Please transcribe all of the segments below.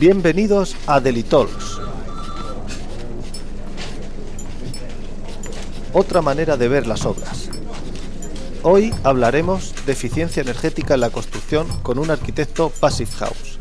Bienvenidos a Delitalks. Otra manera de ver las obras. Hoy hablaremos de eficiencia energética en la construcción con un arquitecto Passive House.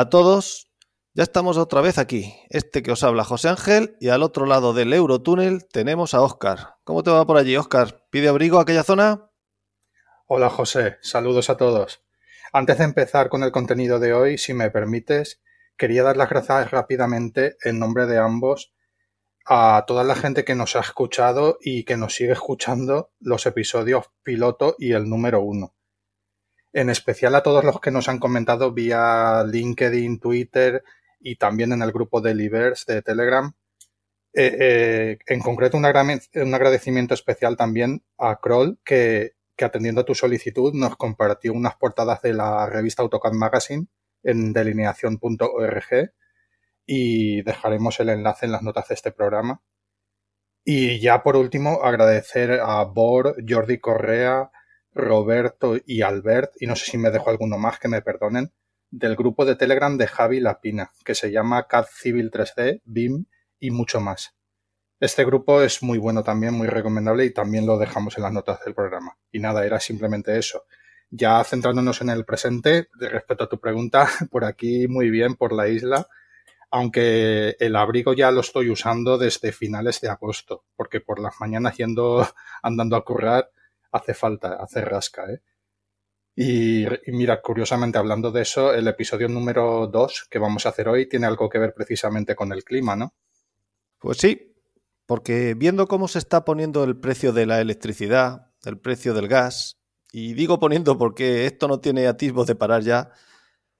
A todos, ya estamos otra vez aquí. Este que os habla José Ángel y al otro lado del Eurotúnel tenemos a Óscar. ¿Cómo te va por allí, Óscar? ¿Pide abrigo a aquella zona? Hola José, saludos a todos. Antes de empezar con el contenido de hoy, si me permites, quería dar las gracias rápidamente en nombre de ambos a toda la gente que nos ha escuchado y que nos sigue escuchando los episodios piloto y el número uno en especial a todos los que nos han comentado vía LinkedIn, Twitter y también en el grupo de Liverse de Telegram. Eh, eh, en concreto, un, agradecimiento especial también a Kroll, que, atendiendo a tu solicitud nos compartió unas portadas de la revista AutoCAD Magazine en delineación.org y dejaremos el enlace en las notas de este programa. Y ya por último, agradecer a Bor, Jordi Correa, Roberto y Albert, y no sé si me dejo alguno más que me perdonen, del grupo de Telegram de Javi Lapina, que se llama CAD Civil 3D, BIM y mucho más. Este grupo es muy bueno también, muy recomendable y también lo dejamos en las notas del programa. Y nada, era simplemente eso. Ya centrándonos en el presente, respecto a tu pregunta, por aquí muy bien, por la isla, aunque el abrigo ya lo estoy usando desde finales de agosto, porque por las mañanas yendo andando a currar hace falta, hace rasca, ¿eh? Y, mira, curiosamente hablando de eso, el episodio número 2 que vamos a hacer hoy tiene algo que ver precisamente con el clima, ¿no? Pues sí, porque viendo cómo se está poniendo el precio de la electricidad, el precio del gas, y digo poniendo porque esto no tiene atisbos de parar ya,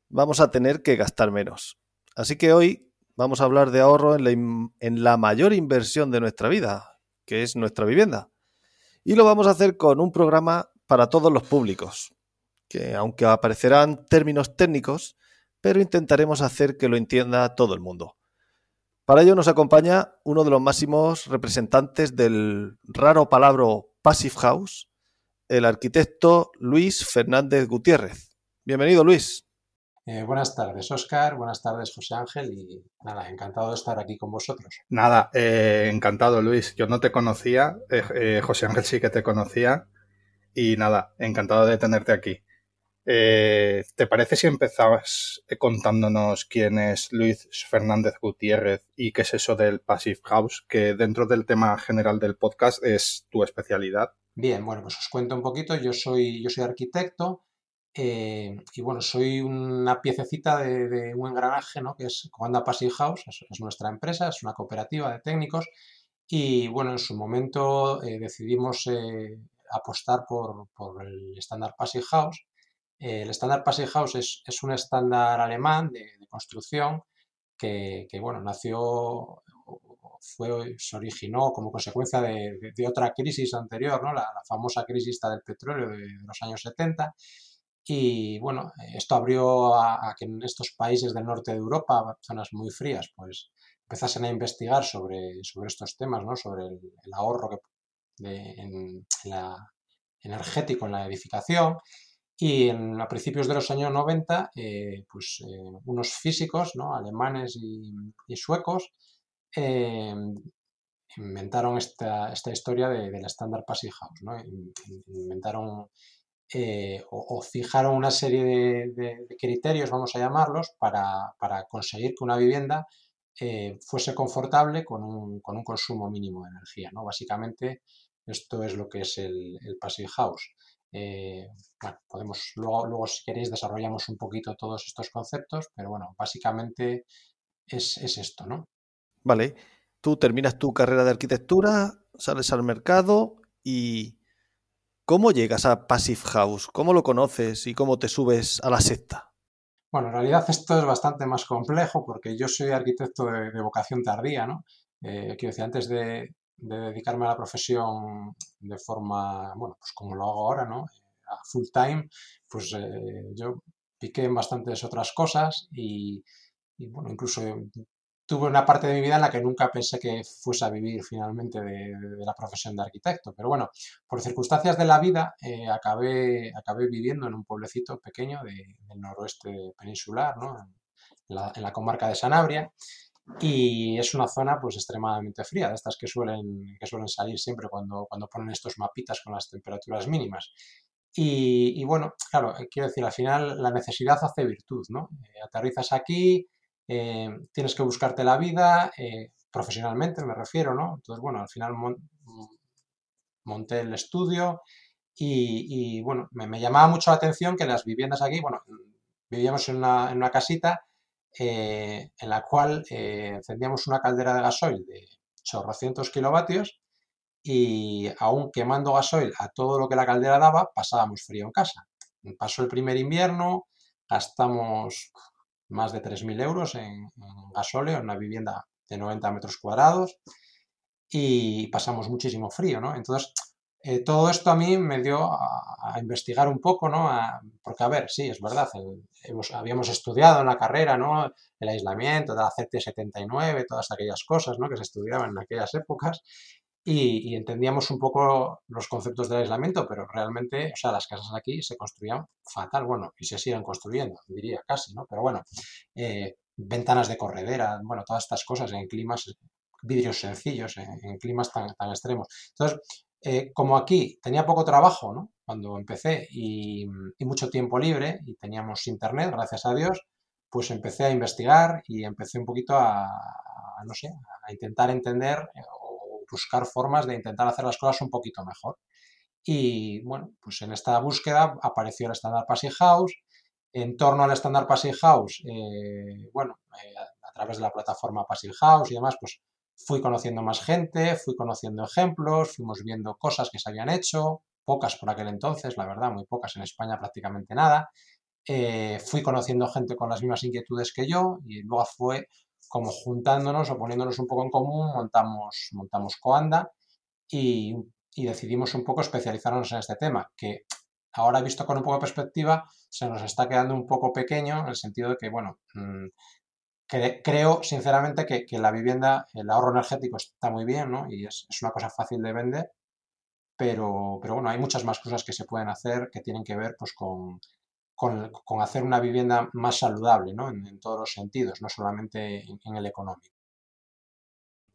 vamos a tener que gastar menos. Así que hoy vamos a hablar de ahorro en la, en la mayor inversión de nuestra vida, que es nuestra vivienda. Y lo vamos a hacer con un programa para todos los públicos, que aunque aparecerán términos técnicos, pero intentaremos hacer que lo entienda todo el mundo. Para ello nos acompaña uno de los máximos representantes del raro palabra Passive House, el arquitecto Luis Fernández Gutiérrez. Bienvenido, Luis. Eh, buenas tardes, Oscar. Buenas tardes, José Ángel. Y nada, encantado de estar aquí con vosotros. Nada, eh, encantado, Luis. Yo no te conocía, eh, José Ángel sí que te conocía. Y nada, encantado de tenerte aquí. ¿Te parece si empezabas contándonos quién es Luis Fernández Gutiérrez y qué es eso del Passive House, que dentro del tema general del podcast es tu especialidad? Bien, bueno, pues os cuento un poquito. Yo soy, yo soy arquitecto. Eh, y bueno, soy una piececita de, un engranaje, ¿no? Que es Comanda Passive House, es, nuestra empresa, es una cooperativa de técnicos. Y bueno, en su momento eh, decidimos eh, apostar por, el estándar Passive House. el estándar Passive House es, un estándar alemán de, construcción que, bueno, nació, fue, se originó como consecuencia de, otra crisis anterior, ¿no? la, famosa crisis del petróleo de, de los años 70 y bueno, esto abrió a, que en estos países del norte de Europa, zonas muy frías, pues empezasen a investigar sobre, sobre estos temas, ¿no? sobre el, ahorro en, la, energético en la edificación. Y en, a principios de los años 90, eh, pues eh, unos físicos ¿no? alemanes y, suecos eh, inventaron esta, esta historia de, del Standard Passive House. ¿no? Inventaron eh, o, fijaron una serie de, criterios, vamos a llamarlos, para, conseguir que una vivienda eh, fuese confortable con un, consumo mínimo de energía. ¿no? Básicamente, esto es lo que es el, Passive House. Eh, podemos, luego, luego, si queréis, desarrollamos un poquito todos estos conceptos, pero bueno, básicamente es, es esto, ¿no? Vale, tú terminas tu carrera de arquitectura, sales al mercado y ¿Cómo llegas a Passive House? ¿Cómo lo conoces y cómo te subes a la secta? Bueno, en realidad esto es bastante más complejo porque yo soy arquitecto de, vocación tardía, ¿no? Eh, quiero decir, antes de, dedicarme a la profesión de forma, bueno, pues como lo hago ahora, ¿no? Full time, pues eh, yo piqué en bastantes otras cosas y, y, bueno, incluso tuve una parte de mi vida en la que nunca pensé que fuese a vivir finalmente de, la profesión de arquitecto. Pero bueno, por circunstancias de la vida eh, acabé, acabé viviendo en un pueblecito pequeño del noroeste peninsular, ¿no? en, la, comarca de Sanabria. Y es una zona pues extremadamente fría, de estas que suelen, que suelen salir siempre cuando, cuando ponen estos mapitas con las temperaturas mínimas. Y, bueno, claro, quiero decir, al final la necesidad hace virtud, ¿no? Eh, aterrizas aquí, eh, tienes que buscarte la vida, eh, profesionalmente me refiero, ¿no? Entonces, bueno, al final monté el estudio y, bueno, me, llamaba mucho la atención que las viviendas aquí, bueno, vivíamos en una, casita eh, en la cual encendíamos una caldera de gasoil de 800 kilovatios y aún quemando gasoil a todo lo que la caldera daba, pasábamos frío en casa. Pasó el primer invierno, gastamos más de 3.000 euros en, gasóleo, en una vivienda de 90 metros cuadrados y pasamos muchísimo frío, ¿no? Entonces, eh, todo esto a mí me dio a, investigar un poco, ¿no? porque, a ver, sí, es verdad, habíamos estudiado en la carrera, ¿no? El aislamiento de la CT79, todas aquellas cosas, ¿no? Que se estudiaban en aquellas épocas y, entendíamos un poco los conceptos del aislamiento, pero realmente, o sea, las casas aquí se construían fatal, bueno, y se siguen construyendo, diría casi, ¿no? Pero bueno, eh, ventanas de corredera, bueno, todas estas cosas en climas, vidrios sencillos, en, climas tan, tan, extremos. Entonces, eh, como aquí tenía poco trabajo, ¿no? Cuando empecé y, mucho tiempo libre y teníamos internet, gracias a Dios, pues empecé a investigar y empecé un poquito a no sé, a intentar entender buscar formas de intentar hacer las cosas un poquito mejor. Y bueno, pues en esta búsqueda apareció el estándar Passing House. En torno al estándar Passing House, eh, bueno, eh, a través de la plataforma Passing House y demás, pues fui conociendo más gente, fui conociendo ejemplos, fuimos viendo cosas que se habían hecho, pocas por aquel entonces, la verdad, muy pocas en España, prácticamente nada. Eh, fui conociendo gente con las mismas inquietudes que yo y luego fue como juntándonos o poniéndonos un poco en común, montamos, montamos Coanda y, decidimos un poco especializarnos en este tema, que ahora visto con un poco de perspectiva se nos está quedando un poco pequeño en el sentido de que, bueno, mm, creo sinceramente que, la vivienda, el ahorro energético está muy bien, ¿no? Y es, es una cosa fácil de vender, pero, pero, bueno, hay muchas más cosas que se pueden hacer que tienen que ver pues con con, hacer una vivienda más saludable, ¿no? En, todos los sentidos, no solamente en, el económico.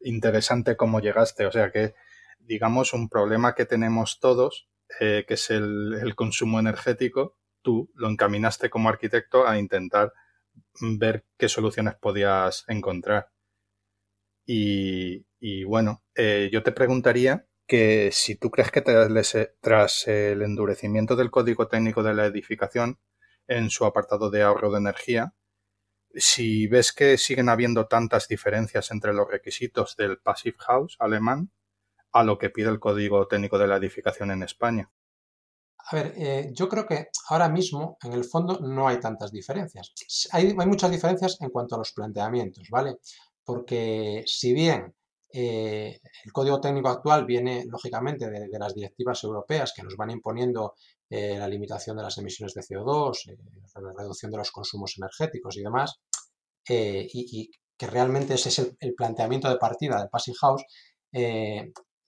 Interesante cómo llegaste, o sea que, digamos, un problema que tenemos todos, eh, que es el, consumo energético, tú lo encaminaste como arquitecto a intentar ver qué soluciones podías encontrar. Y, bueno, eh, yo te preguntaría que si tú crees que tras, el endurecimiento del código técnico de la edificación en su apartado de ahorro de energía. Si ves que siguen habiendo tantas diferencias entre los requisitos del Passive House alemán a lo que pide el Código Técnico de la Edificación en España. A ver, eh, yo creo que ahora mismo, en el fondo, no hay tantas diferencias. Hay, muchas diferencias en cuanto a los planteamientos, ¿vale? Porque si bien eh, el código técnico actual viene, lógicamente, de, las directivas europeas que nos van imponiendo eh, la limitación de las emisiones de CO2, eh, la reducción de los consumos energéticos y demás, eh, y, que realmente ese es el, planteamiento de partida del Passing House,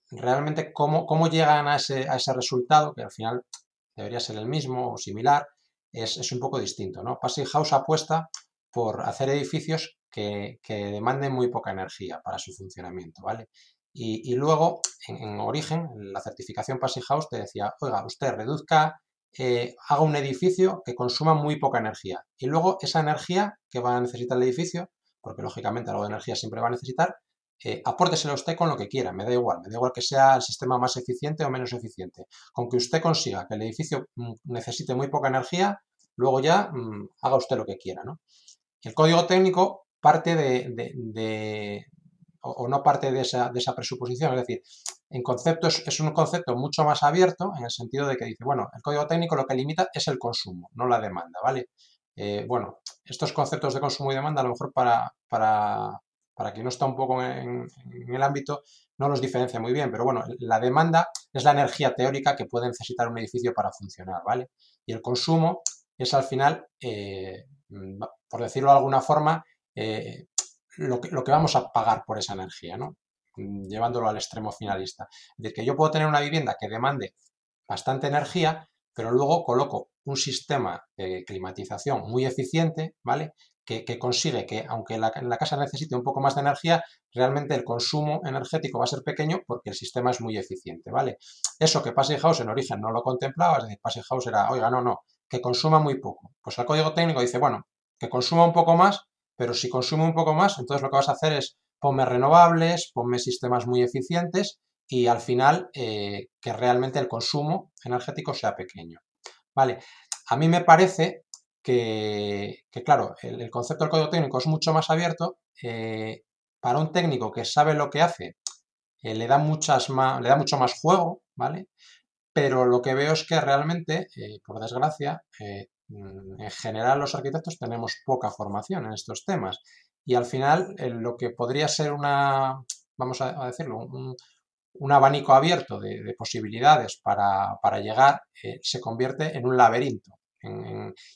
realmente cómo, cómo llegan a ese, a ese, resultado, que al final debería ser el mismo o similar, es, un poco distinto. ¿no? Passing House apuesta por hacer edificios que, demanden muy poca energía para su funcionamiento, ¿vale? Y, luego, en, origen, la certificación Passing House te decía, oiga, usted reduzca, eh, haga un edificio que consuma muy poca energía. Y luego esa energía que va a necesitar el edificio, porque lógicamente algo de energía siempre va a necesitar, eh, apórtesela usted con lo que quiera, me da igual, me da igual que sea el sistema más eficiente o menos eficiente. Con que usted consiga que el edificio mm, necesite muy poca energía, luego ya mm, haga usted lo que quiera. ¿no? El código técnico parte de, o, no parte de esa, de esa, presuposición. Es decir, en conceptos es un concepto mucho más abierto en el sentido de que dice, bueno, el código técnico lo que limita es el consumo, no la demanda, ¿vale? Eh, bueno, estos conceptos de consumo y demanda, a lo mejor para, para, para quien no está un poco en, el ámbito, no los diferencia muy bien, pero bueno, la demanda es la energía teórica que puede necesitar un edificio para funcionar, ¿vale? Y el consumo es al final, eh, por decirlo de alguna forma, eh, lo, que, lo que vamos a pagar por esa energía, ¿no? Llevándolo al extremo finalista. Es decir, que yo puedo tener una vivienda que demande bastante energía, pero luego coloco un sistema de climatización muy eficiente, ¿vale? Que, consigue que, aunque la, la, casa necesite un poco más de energía, realmente el consumo energético va a ser pequeño porque el sistema es muy eficiente, ¿vale? Eso que Passing House en origen no lo contemplaba, es decir, Passing House era, oiga, no, no, que consuma muy poco. Pues el código técnico dice, bueno, que consuma un poco más, pero si consume un poco más, entonces lo que vas a hacer es ponme renovables, ponme sistemas muy eficientes y al final eh, que realmente el consumo energético sea pequeño. Vale, a mí me parece que, claro, el, concepto del código técnico es mucho más abierto. Eh, para un técnico que sabe lo que hace, eh, le, da muchas más, le da mucho más juego, ¿vale? Pero lo que veo es que realmente, por desgracia, en general los arquitectos tenemos poca formación en estos temas. Y al final, lo que podría ser una, vamos a, decirlo, un, abanico abierto de, posibilidades para, llegar eh, se convierte en un laberinto.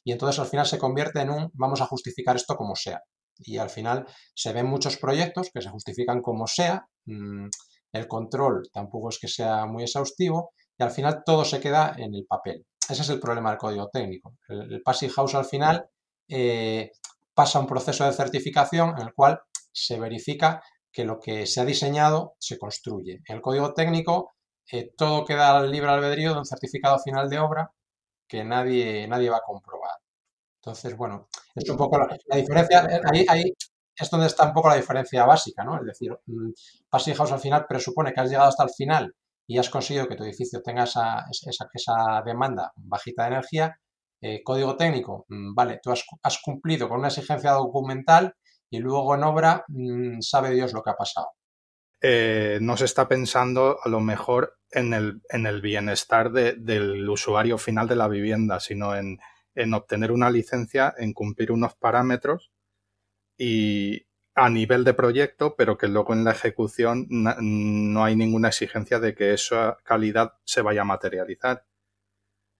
y entonces al final se convierte en un vamos a justificar esto como sea. Y al final se ven muchos proyectos que se justifican como sea, mm, el control tampoco es que sea muy exhaustivo y al final todo se queda en el papel. Ese es el problema del código técnico. El, Passing House al final eh, pasa un proceso de certificación en el cual se verifica que lo que se ha diseñado se construye. En el código técnico eh, todo queda al libre albedrío de un certificado final de obra que nadie, nadie va a comprobar. Entonces, bueno, es un poco la, diferencia, ahí, ahí, es donde está un poco la diferencia básica, ¿no? Es decir, mm, Passing House al final presupone que has llegado hasta el final y has conseguido que tu edificio tenga esa, esa, demanda bajita de energía. Eh, código técnico, mm, vale, tú has, cumplido con una exigencia documental y luego en obra mm, sabe Dios lo que ha pasado. Eh, no se está pensando a lo mejor en el, en el bienestar del usuario final de la vivienda, sino en, obtener una licencia, en cumplir unos parámetros y a nivel de proyecto, pero que luego en la ejecución no hay ninguna exigencia de que esa calidad se vaya a materializar.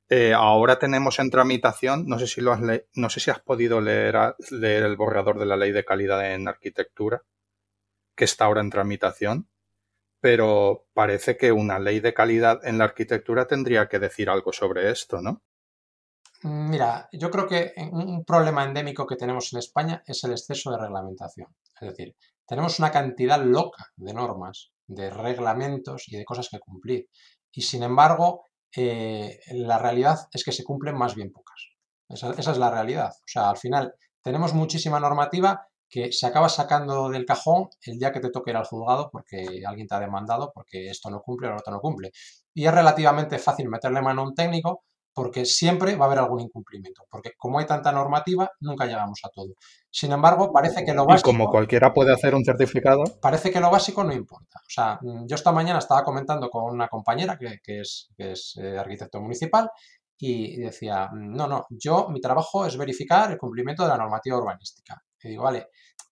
Eh, ahora tenemos en tramitación, no sé si lo has no sé si has podido leer, leer el borrador de la ley de calidad en arquitectura, que está ahora en tramitación, pero parece que una ley de calidad en la arquitectura tendría que decir algo sobre esto, ¿no? Mira, yo creo que un problema endémico que tenemos en España es el exceso de reglamentación. Es decir, tenemos una cantidad loca de normas, de reglamentos y de cosas que cumplir. Y sin embargo, eh, la realidad es que se cumplen más bien pocas. Esa, es la realidad. O sea, al final tenemos muchísima normativa que se acaba sacando del cajón el día que te toque ir al juzgado porque alguien te ha demandado porque esto no cumple o lo otro no cumple. Y es relativamente fácil meterle mano a un técnico porque siempre va a haber algún incumplimiento, porque como hay tanta normativa, nunca llegamos a todo. Sin embargo, parece que lo básico... Y como cualquiera puede hacer un certificado. Parece que lo básico no importa. O sea, mm, yo esta mañana estaba comentando con una compañera que, es, es eh, arquitecto municipal y decía, mm, no, no, yo mi trabajo es verificar el cumplimiento de la normativa urbanística. Y digo, vale,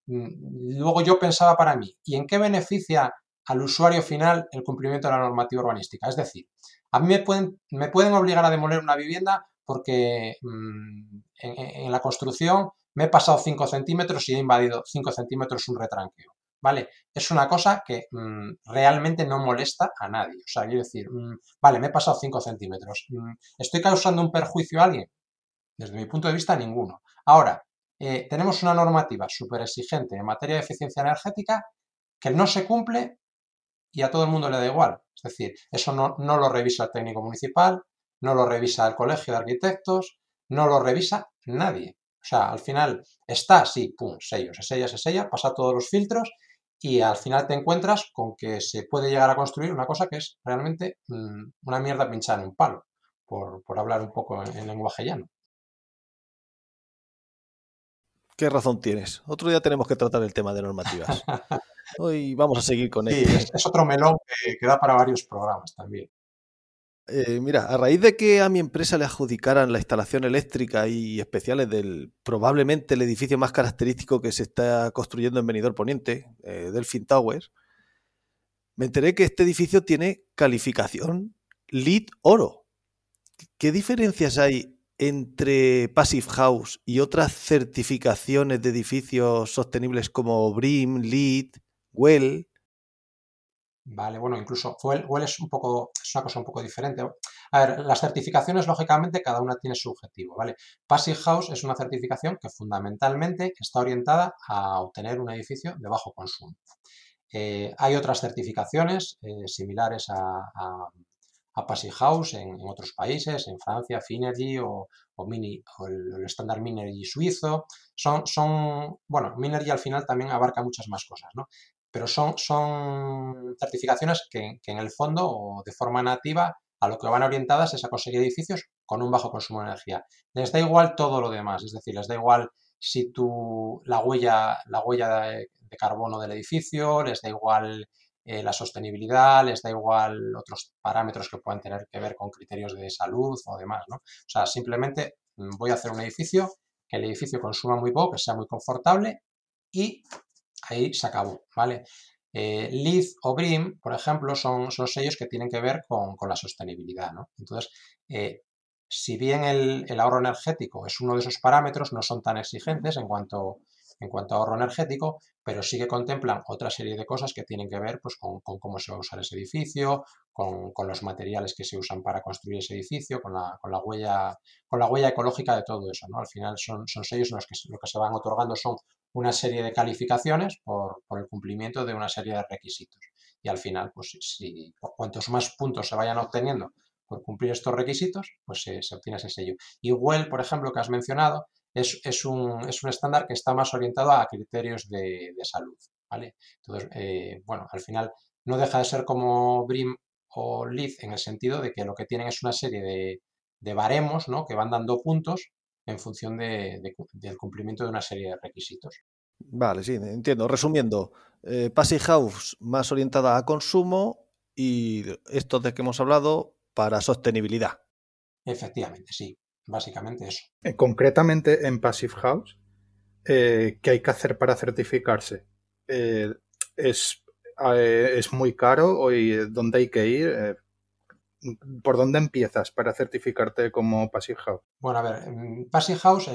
mm, luego yo pensaba para mí, ¿y en qué beneficia al usuario final el cumplimiento de la normativa urbanística? Es decir, a mí me pueden, obligar a demoler una vivienda porque mm, en, la construcción me he pasado 5 centímetros y he invadido 5 centímetros un retranqueo. ¿Vale? Es una cosa que mm, realmente no molesta a nadie. O sea, quiero decir, mm, vale, me he pasado 5 centímetros. ¿Estoy causando un perjuicio a alguien? Desde mi punto de vista, ninguno. Ahora, eh, tenemos una normativa súper exigente en materia de eficiencia energética que no se cumple y a todo el mundo le da igual. Es decir, eso no, lo revisa el técnico municipal, no lo revisa el colegio de arquitectos, no lo revisa nadie. O sea, al final está, sí, pum, sello, se sella, se sella, pasa todos los filtros y al final te encuentras con que se puede llegar a construir una cosa que es realmente mm, una mierda pinchada en un palo, por, hablar un poco en, lenguaje llano. ¿Qué razón tienes? Otro día tenemos que tratar el tema de normativas. Hoy vamos a seguir con él. Sí, es, otro melón que, da para varios programas también. Eh, mira, a raíz de que a mi empresa le adjudicaran la instalación eléctrica y especiales del probablemente el edificio más característico que se está construyendo en Benidorm Poniente, eh, Delfin Tower, me enteré que este edificio tiene calificación LEED Oro. ¿Qué diferencias hay entre Passive House y otras certificaciones de edificios sostenibles como BRIM, LEED, WELL? Vale, bueno, incluso WELL es un poco, es una cosa un poco diferente. A ver, las certificaciones, lógicamente, cada una tiene su objetivo, ¿vale? Passive House es una certificación que fundamentalmente está orientada a obtener un edificio de bajo consumo. Eh, hay otras certificaciones eh, similares a Passive House en, otros países, en Francia, Finergy o, Mini, o el, estándar Minergy suizo. Son, son, bueno, Minergy al final también abarca muchas más cosas, ¿no? Pero son, son certificaciones que, en el fondo o de forma nativa a lo que van orientadas es a conseguir edificios con un bajo consumo de energía. Les da igual todo lo demás, es decir, les da igual si tu, la huella, la huella de carbono del edificio, les da igual eh, la sostenibilidad, les da igual otros parámetros que puedan tener que ver con criterios de salud o demás, ¿no? O sea, simplemente mm, voy a hacer un edificio, que el edificio consuma muy poco, que sea muy confortable y ahí se acabó, ¿vale? Eh, o BRIM, por ejemplo, son, son, sellos que tienen que ver con, la sostenibilidad, ¿no? Entonces, eh, si bien el, el, ahorro energético es uno de esos parámetros, no son tan exigentes en cuanto en cuanto a ahorro energético, pero sí que contemplan otra serie de cosas que tienen que ver pues, con, cómo se va a usar ese edificio, con, los materiales que se usan para construir ese edificio, con la, con la, huella, con la huella ecológica de todo eso. ¿no? Al final son, son sellos en los que lo que se van otorgando son una serie de calificaciones por, el cumplimiento de una serie de requisitos. Y al final, pues si cuantos más puntos se vayan obteniendo por cumplir estos requisitos, pues se, se obtiene ese sello. Y Well, por ejemplo, que has mencionado, es, un, estándar que está más orientado a criterios de, salud, ¿vale? Entonces, eh, bueno, al final no deja de ser como BRIM o LEED en el sentido de que lo que tienen es una serie de, baremos, ¿no? Que van dando puntos en función del cumplimiento de una serie de requisitos. Vale, sí, entiendo. Resumiendo, eh, House más orientada a consumo y esto de que hemos hablado para sostenibilidad. Efectivamente, sí básicamente eso. Eh, concretamente en Passive House, eh, ¿qué hay que hacer para certificarse? Eh, es, ¿Es muy caro? ¿Y dónde hay que ir? ¿Por dónde empiezas para certificarte como Passive House? Bueno, a ver, Passive House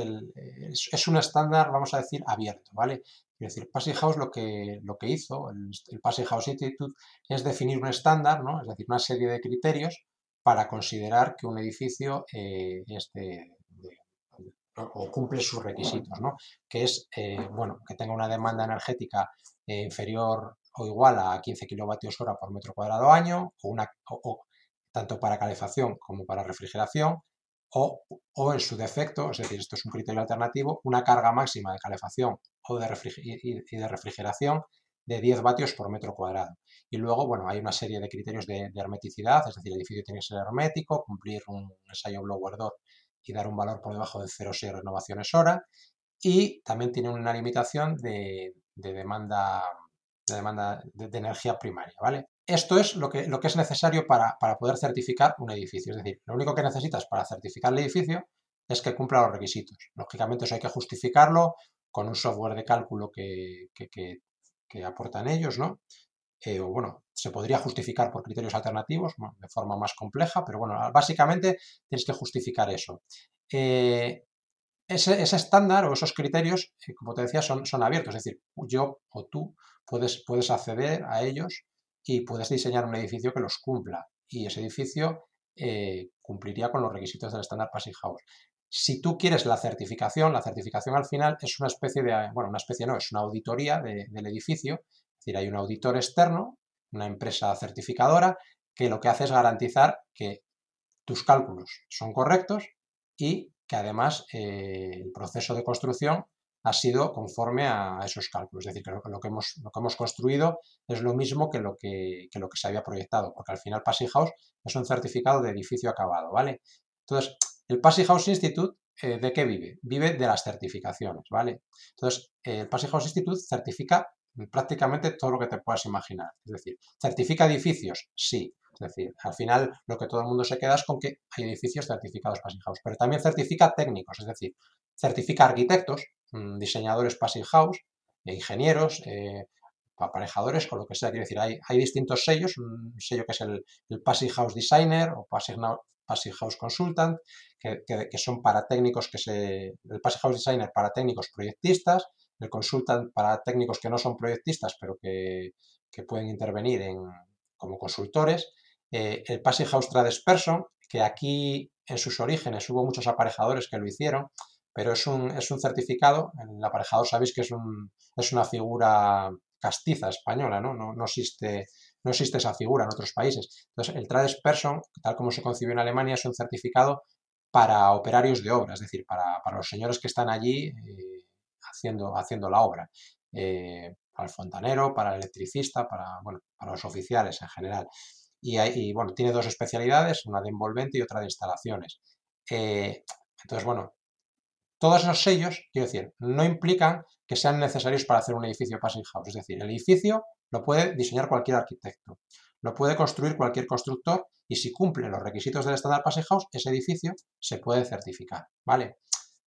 es, un estándar, vamos a decir, abierto, ¿vale? Es decir, Passive House lo que, lo que hizo, el, el Passive House Institute, es definir un estándar, ¿no? Es decir, una serie de criterios para considerar que un edificio eh, o cumple sus requisitos, ¿no? que es eh, bueno, que tenga una demanda energética eh, inferior o igual a 15 kilovatios hora por metro cuadrado año, o tanto para calefacción como para refrigeración, o, en su defecto, es decir, esto es un criterio alternativo, una carga máxima de calefacción o y de refrigeración de 10 vatios por metro cuadrado. Y luego, bueno, hay una serie de criterios de, hermeticidad, es decir, el edificio tiene que ser hermético, cumplir un ensayo blower door y dar un valor por debajo de 0,6 renovaciones hora. Y también tiene una limitación de, demanda, de, demanda de, energía primaria, ¿vale? Esto es lo que, lo que es necesario para, poder certificar un edificio. Es decir, lo único que necesitas para certificar el edificio es que cumpla los requisitos. Lógicamente eso hay que justificarlo con un software de cálculo que aportan ellos, ¿no? Eh, o bueno, se podría justificar por criterios alternativos de forma más compleja, pero bueno, básicamente tienes que justificar eso. Eh, ese, estándar o esos criterios, eh, como te decía, son, son, abiertos, es decir, yo o tú puedes, puedes acceder a ellos y puedes diseñar un edificio que los cumpla y ese edificio cumpliría con los requisitos del estándar Passive House. Si tú quieres la certificación, la certificación al final es una especie de, bueno, una especie no, es una auditoría del edificio, es decir, hay un auditor externo, una empresa certificadora, que lo que hace es garantizar que tus cálculos son correctos y que además eh, el proceso de construcción ha sido conforme a esos cálculos. Es decir, que lo, que, hemos, lo que hemos construido es lo mismo que lo que, lo que se había proyectado, porque al final Passing House es un certificado de edificio acabado, ¿vale? Entonces, el Passive House Institute, eh, ¿de qué vive? Vive de las certificaciones, ¿vale? Entonces, el Passive House Institute certifica prácticamente todo lo que te puedas imaginar. Es decir, ¿certifica edificios? Sí. Es decir, al final lo que todo el mundo se queda es con que hay edificios certificados Passing House, pero también certifica técnicos, es decir, certifica arquitectos, mm, diseñadores Passing House, e ingenieros, eh, aparejadores, con lo que sea. Quiero decir, hay, distintos sellos, un sello que es el, el Passing House Designer o Passing, House Consultant, que, son para técnicos que se... El Passing House Designer para técnicos proyectistas, el Consultant para técnicos que no son proyectistas, pero que, pueden intervenir en, como consultores, eh, el Passing House Tradesperson, que aquí en sus orígenes hubo muchos aparejadores que lo hicieron, pero es un, es un certificado, el aparejador sabéis que es, un, es una figura castiza española, ¿no? No, no, existe, no existe esa figura en otros países. Entonces, el Tradesperson, tal como se concibió en Alemania, es un certificado para operarios de obra, es decir, para, los señores que están allí eh, haciendo, haciendo la obra. Eh, para el fontanero, para el electricista, para, bueno, para los oficiales en general. Y, bueno, tiene dos especialidades, una de envolvente y otra de instalaciones. Eh, entonces, bueno, todos esos sellos, quiero decir, no implican que sean necesarios para hacer un edificio Passing House. Es decir, el edificio lo puede diseñar cualquier arquitecto, lo puede construir cualquier constructor y si cumple los requisitos del estándar Passing House, ese edificio se puede certificar. ¿Vale?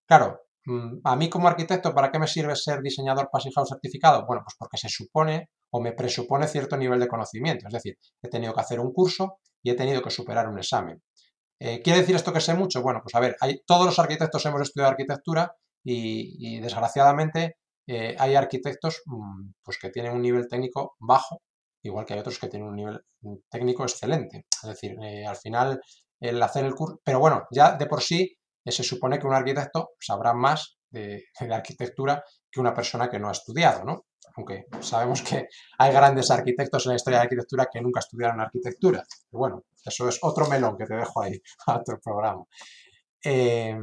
Claro, mm, a mí como arquitecto, ¿para qué me sirve ser diseñador Passing House certificado? Bueno, pues porque se supone o me presupone cierto nivel de conocimiento. Es decir, he tenido que hacer un curso y he tenido que superar un examen. Eh, ¿Quiere decir esto que sé mucho? Bueno, pues a ver, todos los arquitectos hemos estudiado arquitectura y, desgraciadamente eh, hay arquitectos mm, pues que tienen un nivel técnico bajo, igual que hay otros que tienen un nivel mm, técnico excelente. Es decir, eh, al final el hacer el curso, pero bueno, ya de por sí se supone que un arquitecto sabrá más de, de arquitectura que una persona que no ha estudiado, ¿no? aunque sabemos que hay grandes arquitectos en la historia de la arquitectura que nunca estudiaron arquitectura. Bueno, eso es otro melón que te dejo ahí a otro programa. Eh,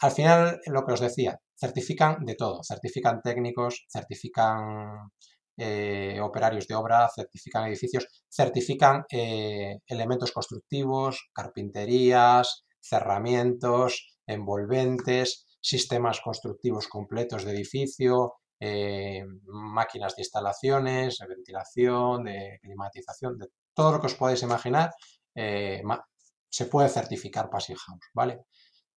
al final, lo que os decía, certifican de todo, certifican técnicos, certifican eh, operarios de obra, certifican edificios, certifican eh, elementos constructivos, carpinterías, cerramientos, envolventes, sistemas constructivos completos de edificio, eh, máquinas de instalaciones, de ventilación, de climatización, de todo lo que os podáis imaginar, se puede certificar Passive House, ¿vale?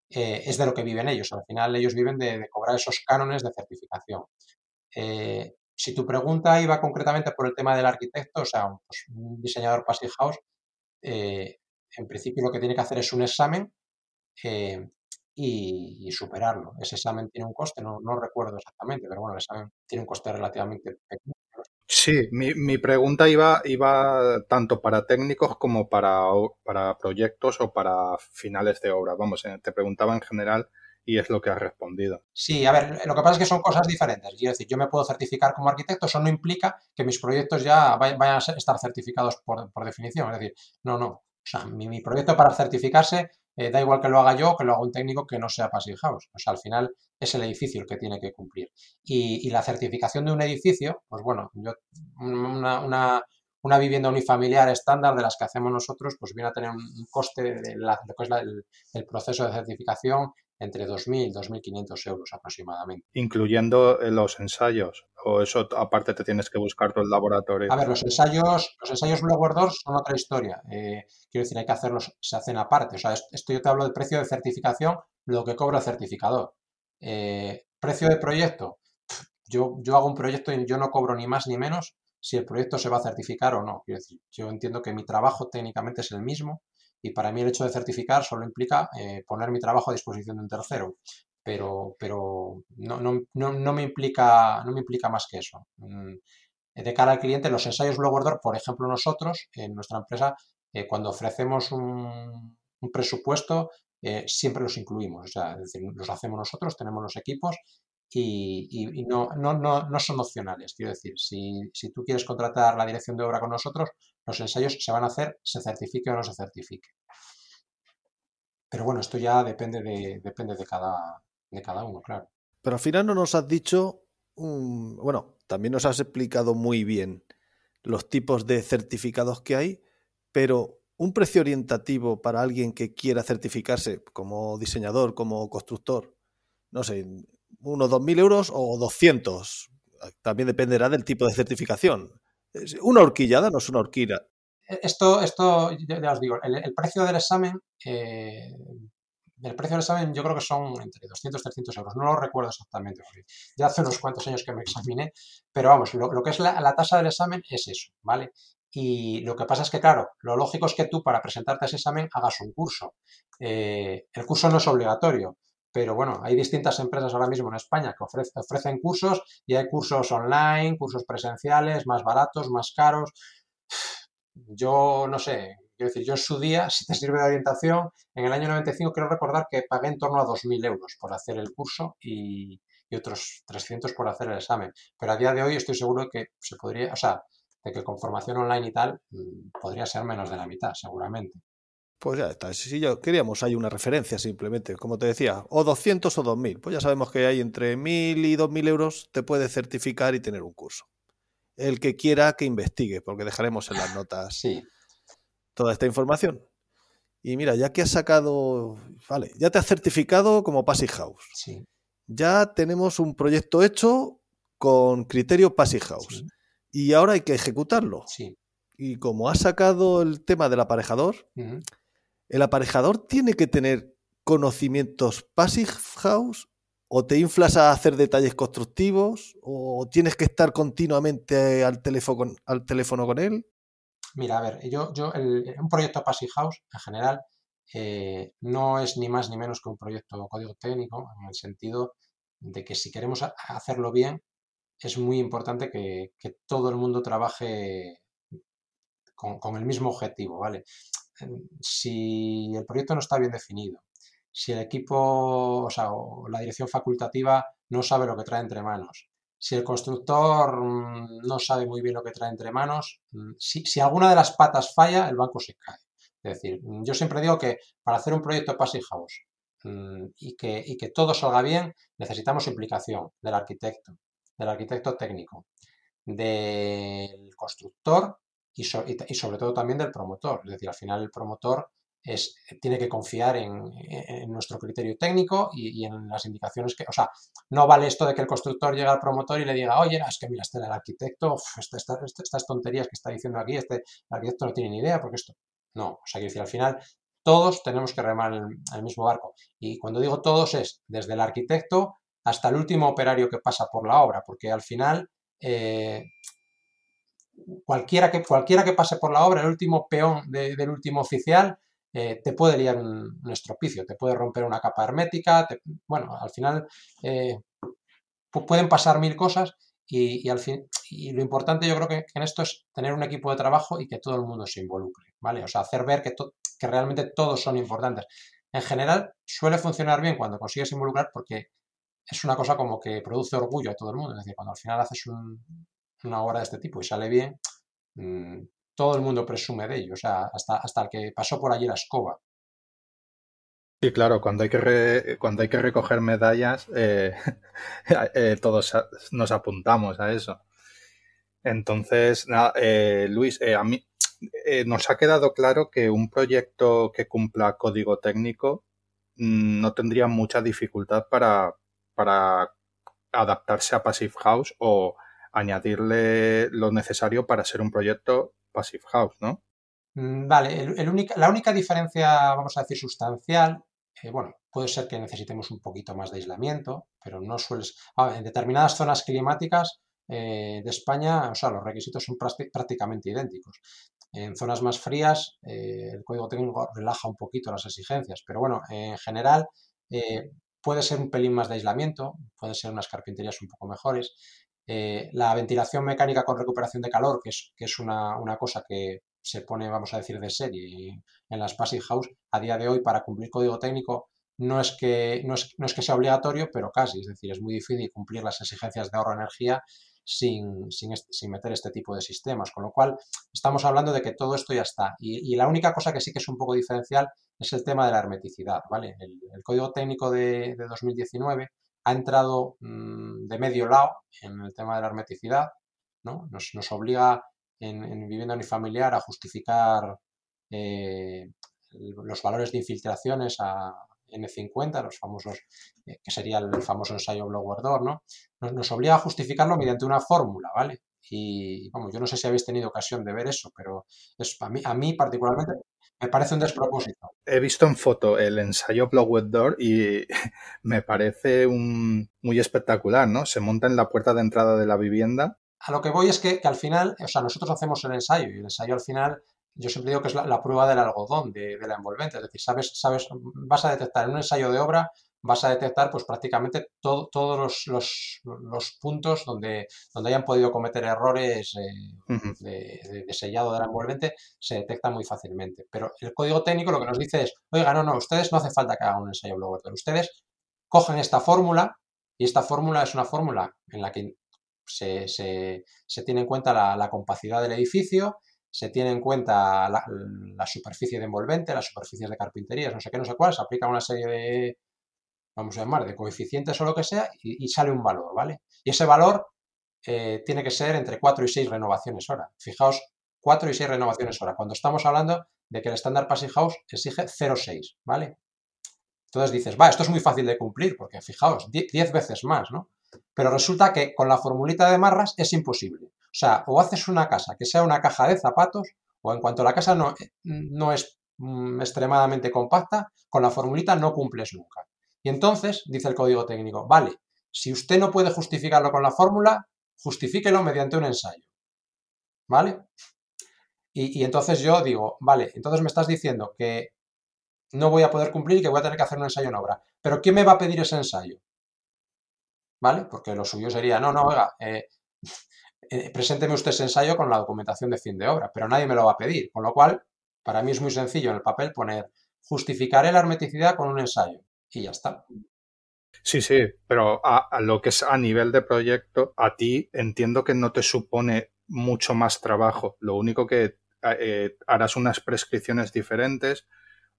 Es de lo que viven ellos, al final ellos viven de, cobrar esos cánones de certificación. Si tu pregunta iba concretamente por el tema del arquitecto, o sea, pues, un diseñador Passive House, en principio lo que tiene que hacer es un examen y, superarlo. Ese examen tiene un coste, no, recuerdo exactamente, pero bueno, el examen tiene un coste relativamente pequeño. Sí, mi, mi pregunta iba, iba tanto para técnicos como para, para proyectos o para finales de obra. Vamos, eh, te preguntaba en general y es lo que has respondido. Sí, a ver, lo que pasa es que son cosas diferentes. Quiero decir, yo me puedo certificar como arquitecto, eso no implica que mis proyectos ya vayan a estar certificados por, por definición. Es decir, no, no. O sea, mi, mi proyecto para certificarse eh, da igual que lo haga yo o que lo haga un técnico que no sea Passive House. O sea, al final es el edificio el que tiene que cumplir. Y, la certificación de un edificio, pues bueno, yo, una, vivienda unifamiliar estándar de las que hacemos nosotros, pues viene a tener un coste de lo que es el, proceso de certificación entre 2.000 y 2.500 euros aproximadamente. Incluyendo eh, los ensayos, o eso aparte te tienes que buscar todo el laboratorio. A ver, los ensayos, los ensayos Doors son otra historia. Eh, quiero decir, hay que hacerlos, se hacen aparte. O sea, esto yo te hablo del precio de certificación, lo que cobra el certificador. Eh, precio de proyecto. Yo, yo hago un proyecto y yo no cobro ni más ni menos si el proyecto se va a certificar o no. Quiero decir, yo entiendo que mi trabajo técnicamente es el mismo y para mí el hecho de certificar solo implica eh, poner mi trabajo a disposición de un tercero. Pero, pero no, no, no, me implica, no me implica más que eso. Mm, de cara al cliente, los ensayos Blow por ejemplo, nosotros, en nuestra empresa, eh, cuando ofrecemos un, presupuesto, eh, siempre los incluimos. O sea, los hacemos nosotros, tenemos los equipos y, no, no, no, no, son opcionales. Quiero decir, si, si, tú quieres contratar la dirección de obra con nosotros, los ensayos se van a hacer, se certifique o no se certifique. Pero bueno, esto ya depende de, depende de, cada, de cada uno, claro. Pero al final no nos has dicho, bueno, también nos has explicado muy bien los tipos de certificados que hay, pero un precio orientativo para alguien que quiera certificarse como diseñador, como constructor, no sé, unos 2.000 euros o 200. también dependerá del tipo de certificación. Una horquillada no es una horquilla. E, esto, esto ya os digo, el, precio del examen, eh, el precio del examen yo creo que son entre 200 y 300 euros. No lo recuerdo exactamente, ya hace unos cuantos años que me examiné, pero vamos, lo, que es la, tasa del examen es eso, ¿vale? Y lo que pasa es que, claro, lo lógico es que tú para presentarte a ese examen hagas un curso. Eh, el curso no es obligatorio, pero bueno, hay distintas empresas ahora mismo en España que ofrecen cursos y hay cursos online, cursos presenciales, más baratos, más caros. Yo no sé, quiero decir, yo en su día, si te sirve de orientación, en el año 95 quiero recordar que pagué en torno a 2.000 euros por hacer el curso y, otros 300 por hacer el examen. Pero a día de hoy estoy seguro que se podría, o sea, de que con formación online y tal mm, podría ser menos de la mitad, seguramente. Pues ya está. Si yo queríamos, hay una referencia simplemente. Como te decía, o 200 o 2000. Pues ya sabemos que hay entre 1000 y 2000 euros te puede certificar y tener un curso. El que quiera que investigue, porque dejaremos en las notas toda esta información. Y mira, ya que has sacado, vale, ya te has certificado como Passive House. Sí. Ya tenemos un proyecto hecho con criterio Passive House. Y ahora hay que ejecutarlo. Sí. Y como has sacado el tema del aparejador, ¿El aparejador tiene que tener conocimientos Passive House o te inflas a hacer detalles constructivos o tienes que estar continuamente al teléfono, con él? Mira, a ver, yo, un proyecto Passive House en general eh, no es ni más ni menos que un proyecto código técnico en el sentido de que si queremos hacerlo bien es muy importante que, todo el mundo trabaje con, el mismo objetivo, ¿vale? Si el proyecto no está bien definido, si el equipo, o sea, la dirección facultativa no sabe lo que trae entre manos, si el constructor mm, no sabe muy bien lo que trae entre manos, mm, si, alguna de las patas falla, el banco se cae. Es decir, mm, yo siempre digo que para hacer un proyecto Passive House y que, y que todo salga bien, necesitamos implicación del arquitecto, del arquitecto técnico, del constructor y, sobre todo también del promotor. Es decir, al final el promotor es, tiene que confiar en, nuestro criterio técnico y, en las indicaciones que, o sea, no vale esto de que el constructor llegue al promotor y le diga, oye, es que mira, este el arquitecto, estas tonterías que está diciendo aquí, este arquitecto no tiene ni idea, porque esto, no, o sea, quiero decir, al final todos tenemos que remar en el, mismo barco. Y cuando digo todos es desde el arquitecto hasta el último operario que pasa por la obra, porque al final eh, cualquiera que, cualquiera que pase por la obra, el último peón del último oficial, eh, te puede liar un, estropicio, te puede romper una capa hermética, bueno, al final eh, pueden pasar mil cosas y, al fin, y lo importante yo creo que, en esto es tener un equipo de trabajo y que todo el mundo se involucre, ¿vale? O sea, hacer ver que, que realmente todos son importantes. En general, suele funcionar bien cuando consigues involucrar porque es una cosa como que produce orgullo a todo el mundo. Es decir, cuando al final haces un, una obra de este tipo y sale bien, mm, todo el mundo presume de ello, o sea, hasta, hasta el que pasó por allí la escoba. Sí, claro, cuando hay que, cuando hay que recoger medallas, eh, eh, todos nos apuntamos a eso. Entonces, eh, Luis, a mí nos ha quedado claro que un proyecto que cumpla código técnico mm, no tendría mucha dificultad para, para adaptarse a Passive House o añadirle lo necesario para ser un proyecto Passive House, ¿no? Mm, vale, el, la única diferencia, vamos a decir, sustancial, eh, bueno, puede ser que necesitemos un poquito más de aislamiento, pero no sueles... en determinadas zonas climáticas eh, de España, o sea, los requisitos son prácticamente idénticos. En zonas más frías, eh, el código técnico relaja un poquito las exigencias, pero bueno, en general puede ser un pelín más de aislamiento, pueden ser unas carpinterías un poco mejores. Eh, la ventilación mecánica con recuperación de calor, que es, que es una, cosa que se pone, vamos a decir, de serie en las Passive House, a día de hoy para cumplir código técnico no es que, no es, no es que sea obligatorio, pero casi, es decir, es muy difícil cumplir las exigencias de ahorro de energía sin, sin, meter este tipo de sistemas, con lo cual estamos hablando de que todo esto ya está. Y, la única cosa que sí que es un poco diferencial es el tema de la hermeticidad, ¿vale? El, código técnico de, de 2019 ha entrado mm, de medio lado en el tema de la hermeticidad, ¿no? Nos, obliga en, vivienda unifamiliar a justificar eh, los valores de infiltraciones N50, los famosos, eh, que sería el famoso ensayo blower door, ¿no? Nos, obliga a justificarlo mediante una fórmula, ¿vale? Y, vamos, yo no sé si habéis tenido ocasión de ver eso, pero es, a, mí, a mí particularmente me parece un despropósito. He visto en foto el ensayo Blower Door y me parece un, muy espectacular, ¿no? Se monta en la puerta de entrada de la vivienda a lo que voy es que, al final, o sea, nosotros hacemos el ensayo y el ensayo al final, yo siempre digo que es la, prueba del algodón, de, la envolvente. Es decir, sabes, sabes, vas a detectar en un ensayo de obra, vas a detectar pues prácticamente todos los, puntos donde, donde hayan podido cometer errores eh, de, sellado de la envolvente, se detectan muy fácilmente. Pero el código técnico lo que nos dice es, oiga, no, no, ustedes no hace falta que hagan un ensayo blower, ustedes cogen esta fórmula y esta fórmula es una fórmula en la que se, se, tiene en cuenta la, compacidad del edificio, se tiene en cuenta la, superficie de envolvente, las superficies de carpinterías, no sé qué, no sé cuál, se aplica una serie de, vamos a llamar, de coeficientes o lo que sea y, sale un valor, ¿vale? Y ese valor eh, tiene que ser entre 4 y 6 renovaciones hora. Fijaos, 4 y 6 renovaciones hora, cuando estamos hablando de que el estándar Passive House exige 0,6, ¿vale? Entonces dices, va, esto es muy fácil de cumplir, porque fijaos, 10 veces más, ¿no? Pero resulta que con la formulita de marras es imposible. O sea, o haces una casa que sea una caja de zapatos, o en cuanto la casa no, no es mm, extremadamente compacta, con la formulita no cumples nunca. Y entonces, dice el código técnico, vale, si usted no puede justificarlo con la fórmula, justifíquelo mediante un ensayo. ¿Vale? Y, entonces yo digo, vale, entonces me estás diciendo que no voy a poder cumplir y que voy a tener que hacer un ensayo en obra. Pero ¿quién me va a pedir ese ensayo? ¿vale? Porque lo suyo sería, no, no, oiga, eh, eh, presénteme usted ese ensayo con la documentación de fin de obra, pero nadie me lo va a pedir, con lo cual, para mí es muy sencillo en el papel poner justificaré la hermeticidad con un ensayo y ya está. Sí, sí, pero a, lo que es a nivel de proyecto, a ti entiendo que no te supone mucho más trabajo. Lo único que eh, harás unas prescripciones diferentes,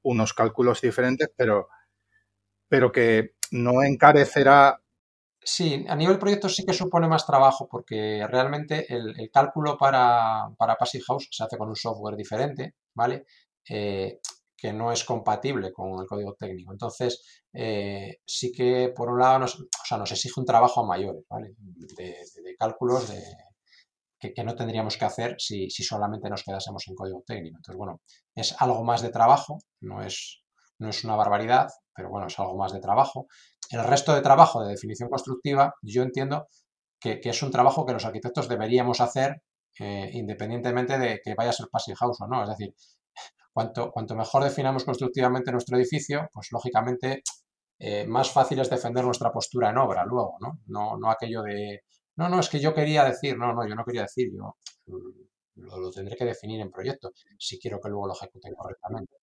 unos cálculos diferentes, pero, pero que no encarecerá Sí, a nivel proyecto sí que supone más trabajo porque realmente el, cálculo para, para, Passive House se hace con un software diferente, ¿vale? Eh, que no es compatible con el código técnico. Entonces, eh, sí que por un lado nos, o sea, nos exige un trabajo mayor, ¿vale? De, cálculos de, que, no tendríamos que hacer si, si solamente nos quedásemos en código técnico. Entonces, bueno, es algo más de trabajo, no es, no es una barbaridad, pero bueno, es algo más de trabajo. El resto de trabajo de definición constructiva, yo entiendo que, es un trabajo que los arquitectos deberíamos hacer eh, independientemente de que vaya a ser passive house o no. Es decir, cuanto, cuanto mejor definamos constructivamente nuestro edificio, pues lógicamente eh, más fácil es defender nuestra postura en obra luego, ¿no? ¿no? No aquello de, no, no, es que yo quería decir, no, no, yo no quería decir, yo lo, lo tendré que definir en proyecto si quiero que luego lo ejecuten correctamente.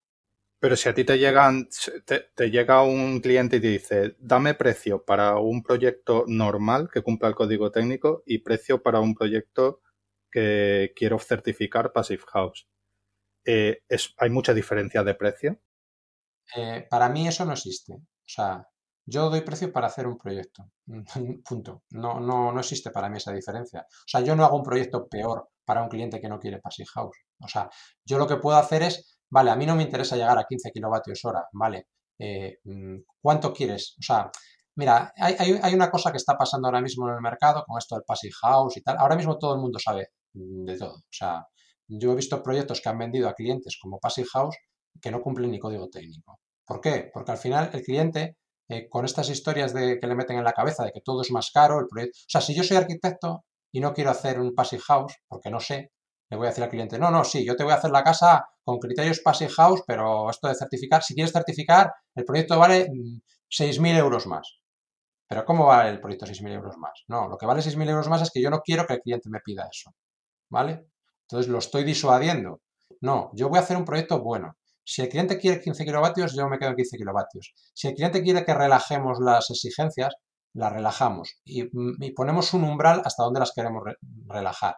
Pero si a ti te llegan, te, llega un cliente y te dice, dame precio para un proyecto normal que cumpla el código técnico y precio para un proyecto que quiero certificar Passive House. Eh, ¿Hay mucha diferencia de precio? Eh, para mí eso no existe. O sea, yo doy precio para hacer un proyecto. Punto. No, no, no existe para mí esa diferencia. O sea, yo no hago un proyecto peor para un cliente que no quiere Passive House. O sea, yo lo que puedo hacer es Vale, a mí no me interesa llegar a 15 kilovatios hora, vale. Eh, mm, ¿Cuánto quieres? O sea, mira, hay, una cosa que está pasando ahora mismo en el mercado con esto del Passive House y tal. Ahora mismo todo el mundo sabe de todo. O sea, yo he visto proyectos que han vendido a clientes como Passive House que no cumplen ni código técnico. ¿Por qué? Porque al final el cliente, eh, con estas historias de que le meten en la cabeza de que todo es más caro, el proyecto. O sea, si yo soy arquitecto y no quiero hacer un Passive House, porque no sé, le voy a decir al cliente, no, no, sí, yo te voy a hacer la casa con criterios Passive House, pero esto de certificar, si quieres certificar, el proyecto vale 6.000 mm, euros más. Pero ¿cómo vale el proyecto 6.000 euros más? No, lo que vale 6.000 euros más es que yo no quiero que el cliente me pida eso. ¿Vale? Entonces lo estoy disuadiendo. No, yo voy a hacer un proyecto bueno. Si el cliente quiere 15 kilovatios, yo me quedo en 15 kilovatios. Si el cliente quiere que relajemos las exigencias, las relajamos y, mm, ponemos un umbral hasta donde las queremos relajar.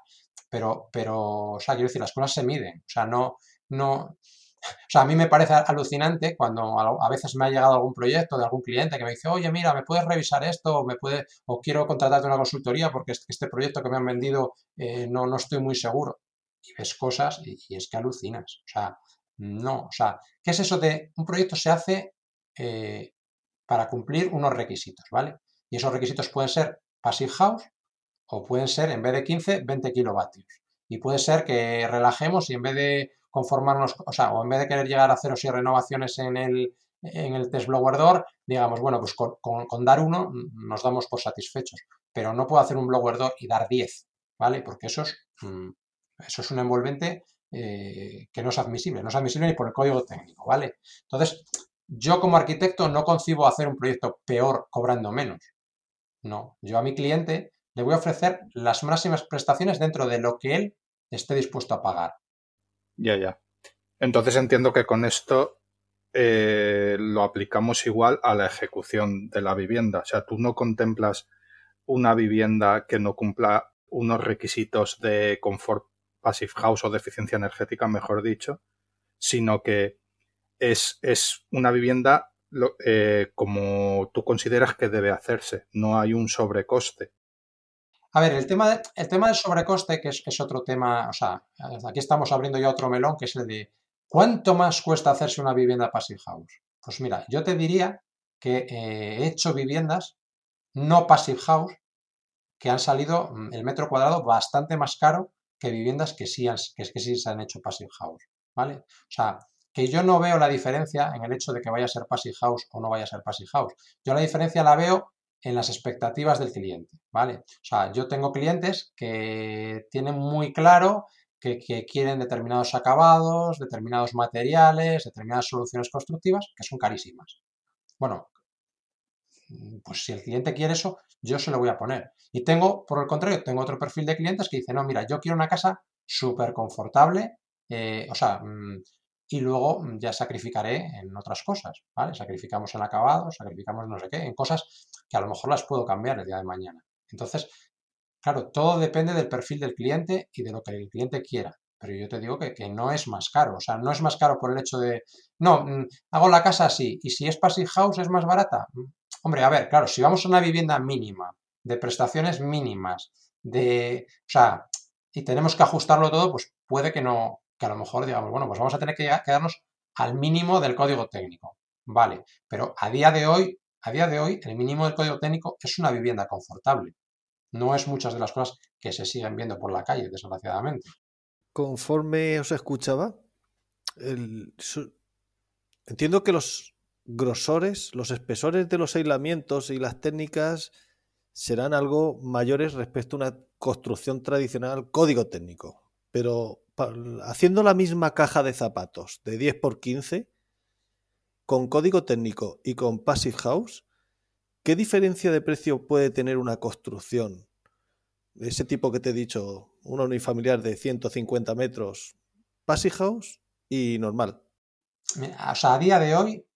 Pero, pero, o sea, quiero decir, las cosas se miden. O sea, no, no, o sea, a mí me parece alucinante cuando a veces me ha llegado algún proyecto de algún cliente que me dice, oye, mira, ¿me puedes revisar esto? O, me puede, o quiero contratarte una consultoría porque este proyecto que me han vendido eh, no, no estoy muy seguro. Y ves cosas y, es que alucinas. O sea, no, o sea, ¿qué es eso de un proyecto se hace eh, para cumplir unos requisitos, ¿vale? Y esos requisitos pueden ser Passive House o pueden ser, en vez de 15, 20 kilovatios. Y puede ser que relajemos y en vez de conformarnos, o sea, o en vez de querer llegar a cero y renovaciones en el, en el test blower door, digamos, bueno, pues con, dar uno nos damos por satisfechos, pero no puedo hacer un blower door y dar 10, ¿vale? Porque eso es, mm, eso es un envolvente eh, que no es admisible, no es admisible ni por el código técnico, ¿vale? Entonces, yo como arquitecto no concibo hacer un proyecto peor cobrando menos. No, yo a mi cliente le voy a ofrecer las máximas prestaciones dentro de lo que él esté dispuesto a pagar. Ya, ya. Entonces entiendo que con esto eh, lo aplicamos igual a la ejecución de la vivienda. O sea, tú no contemplas una vivienda que no cumpla unos requisitos de confort passive house o de eficiencia energética, mejor dicho, sino que es, es una vivienda eh, como tú consideras que debe hacerse. No hay un sobrecoste. A ver, el tema, el tema del sobrecoste, que es, es, otro tema, o sea, aquí estamos abriendo ya otro melón, que es el de ¿cuánto más cuesta hacerse una vivienda passive house? Pues mira, yo te diría que eh, he hecho viviendas no passive house que han salido mm, el metro cuadrado bastante más caro que viviendas que sí, que, que sí se han hecho passive house, ¿vale? O sea, que yo no veo la diferencia en el hecho de que vaya a ser passive house o no vaya a ser passive house. Yo la diferencia la veo en las expectativas del cliente, ¿vale? O sea, yo tengo clientes que tienen muy claro que, quieren determinados acabados, determinados materiales, determinadas soluciones constructivas que son carísimas. Bueno, pues si el cliente quiere eso, yo se lo voy a poner. Y tengo, por el contrario, tengo otro perfil de clientes que dice, no, mira, yo quiero una casa súper confortable, eh, o sea, mm, y luego mm, ya sacrificaré en otras cosas, ¿vale? Sacrificamos en acabado, sacrificamos no sé qué, en cosas que a lo mejor las puedo cambiar el día de mañana. Entonces, claro, todo depende del perfil del cliente y de lo que el cliente quiera. Pero yo te digo que, no es más caro. O sea, no es más caro por el hecho de, no, mm, hago la casa así. Y si es passive house, es más barata. Hombre, a ver, claro, si vamos a una vivienda mínima, de prestaciones mínimas, de, o sea, y tenemos que ajustarlo todo, pues puede que no, que a lo mejor digamos, bueno, pues vamos a tener que quedarnos al mínimo del código técnico. Vale, pero a día de hoy, a día de hoy, el mínimo del código técnico es una vivienda confortable. No es muchas de las cosas que se siguen viendo por la calle, desgraciadamente. Conforme os escuchaba, entiendo que los grosores, los espesores de los aislamientos y las técnicas serán algo mayores respecto a una construcción tradicional código técnico. Pero haciendo la misma caja de zapatos de 10 por 15 con código técnico y con Passive House, ¿qué diferencia de precio puede tener una construcción? De ese tipo que te he dicho, una unifamiliar de 150 metros, Passive House y normal. O sea, a día de hoy,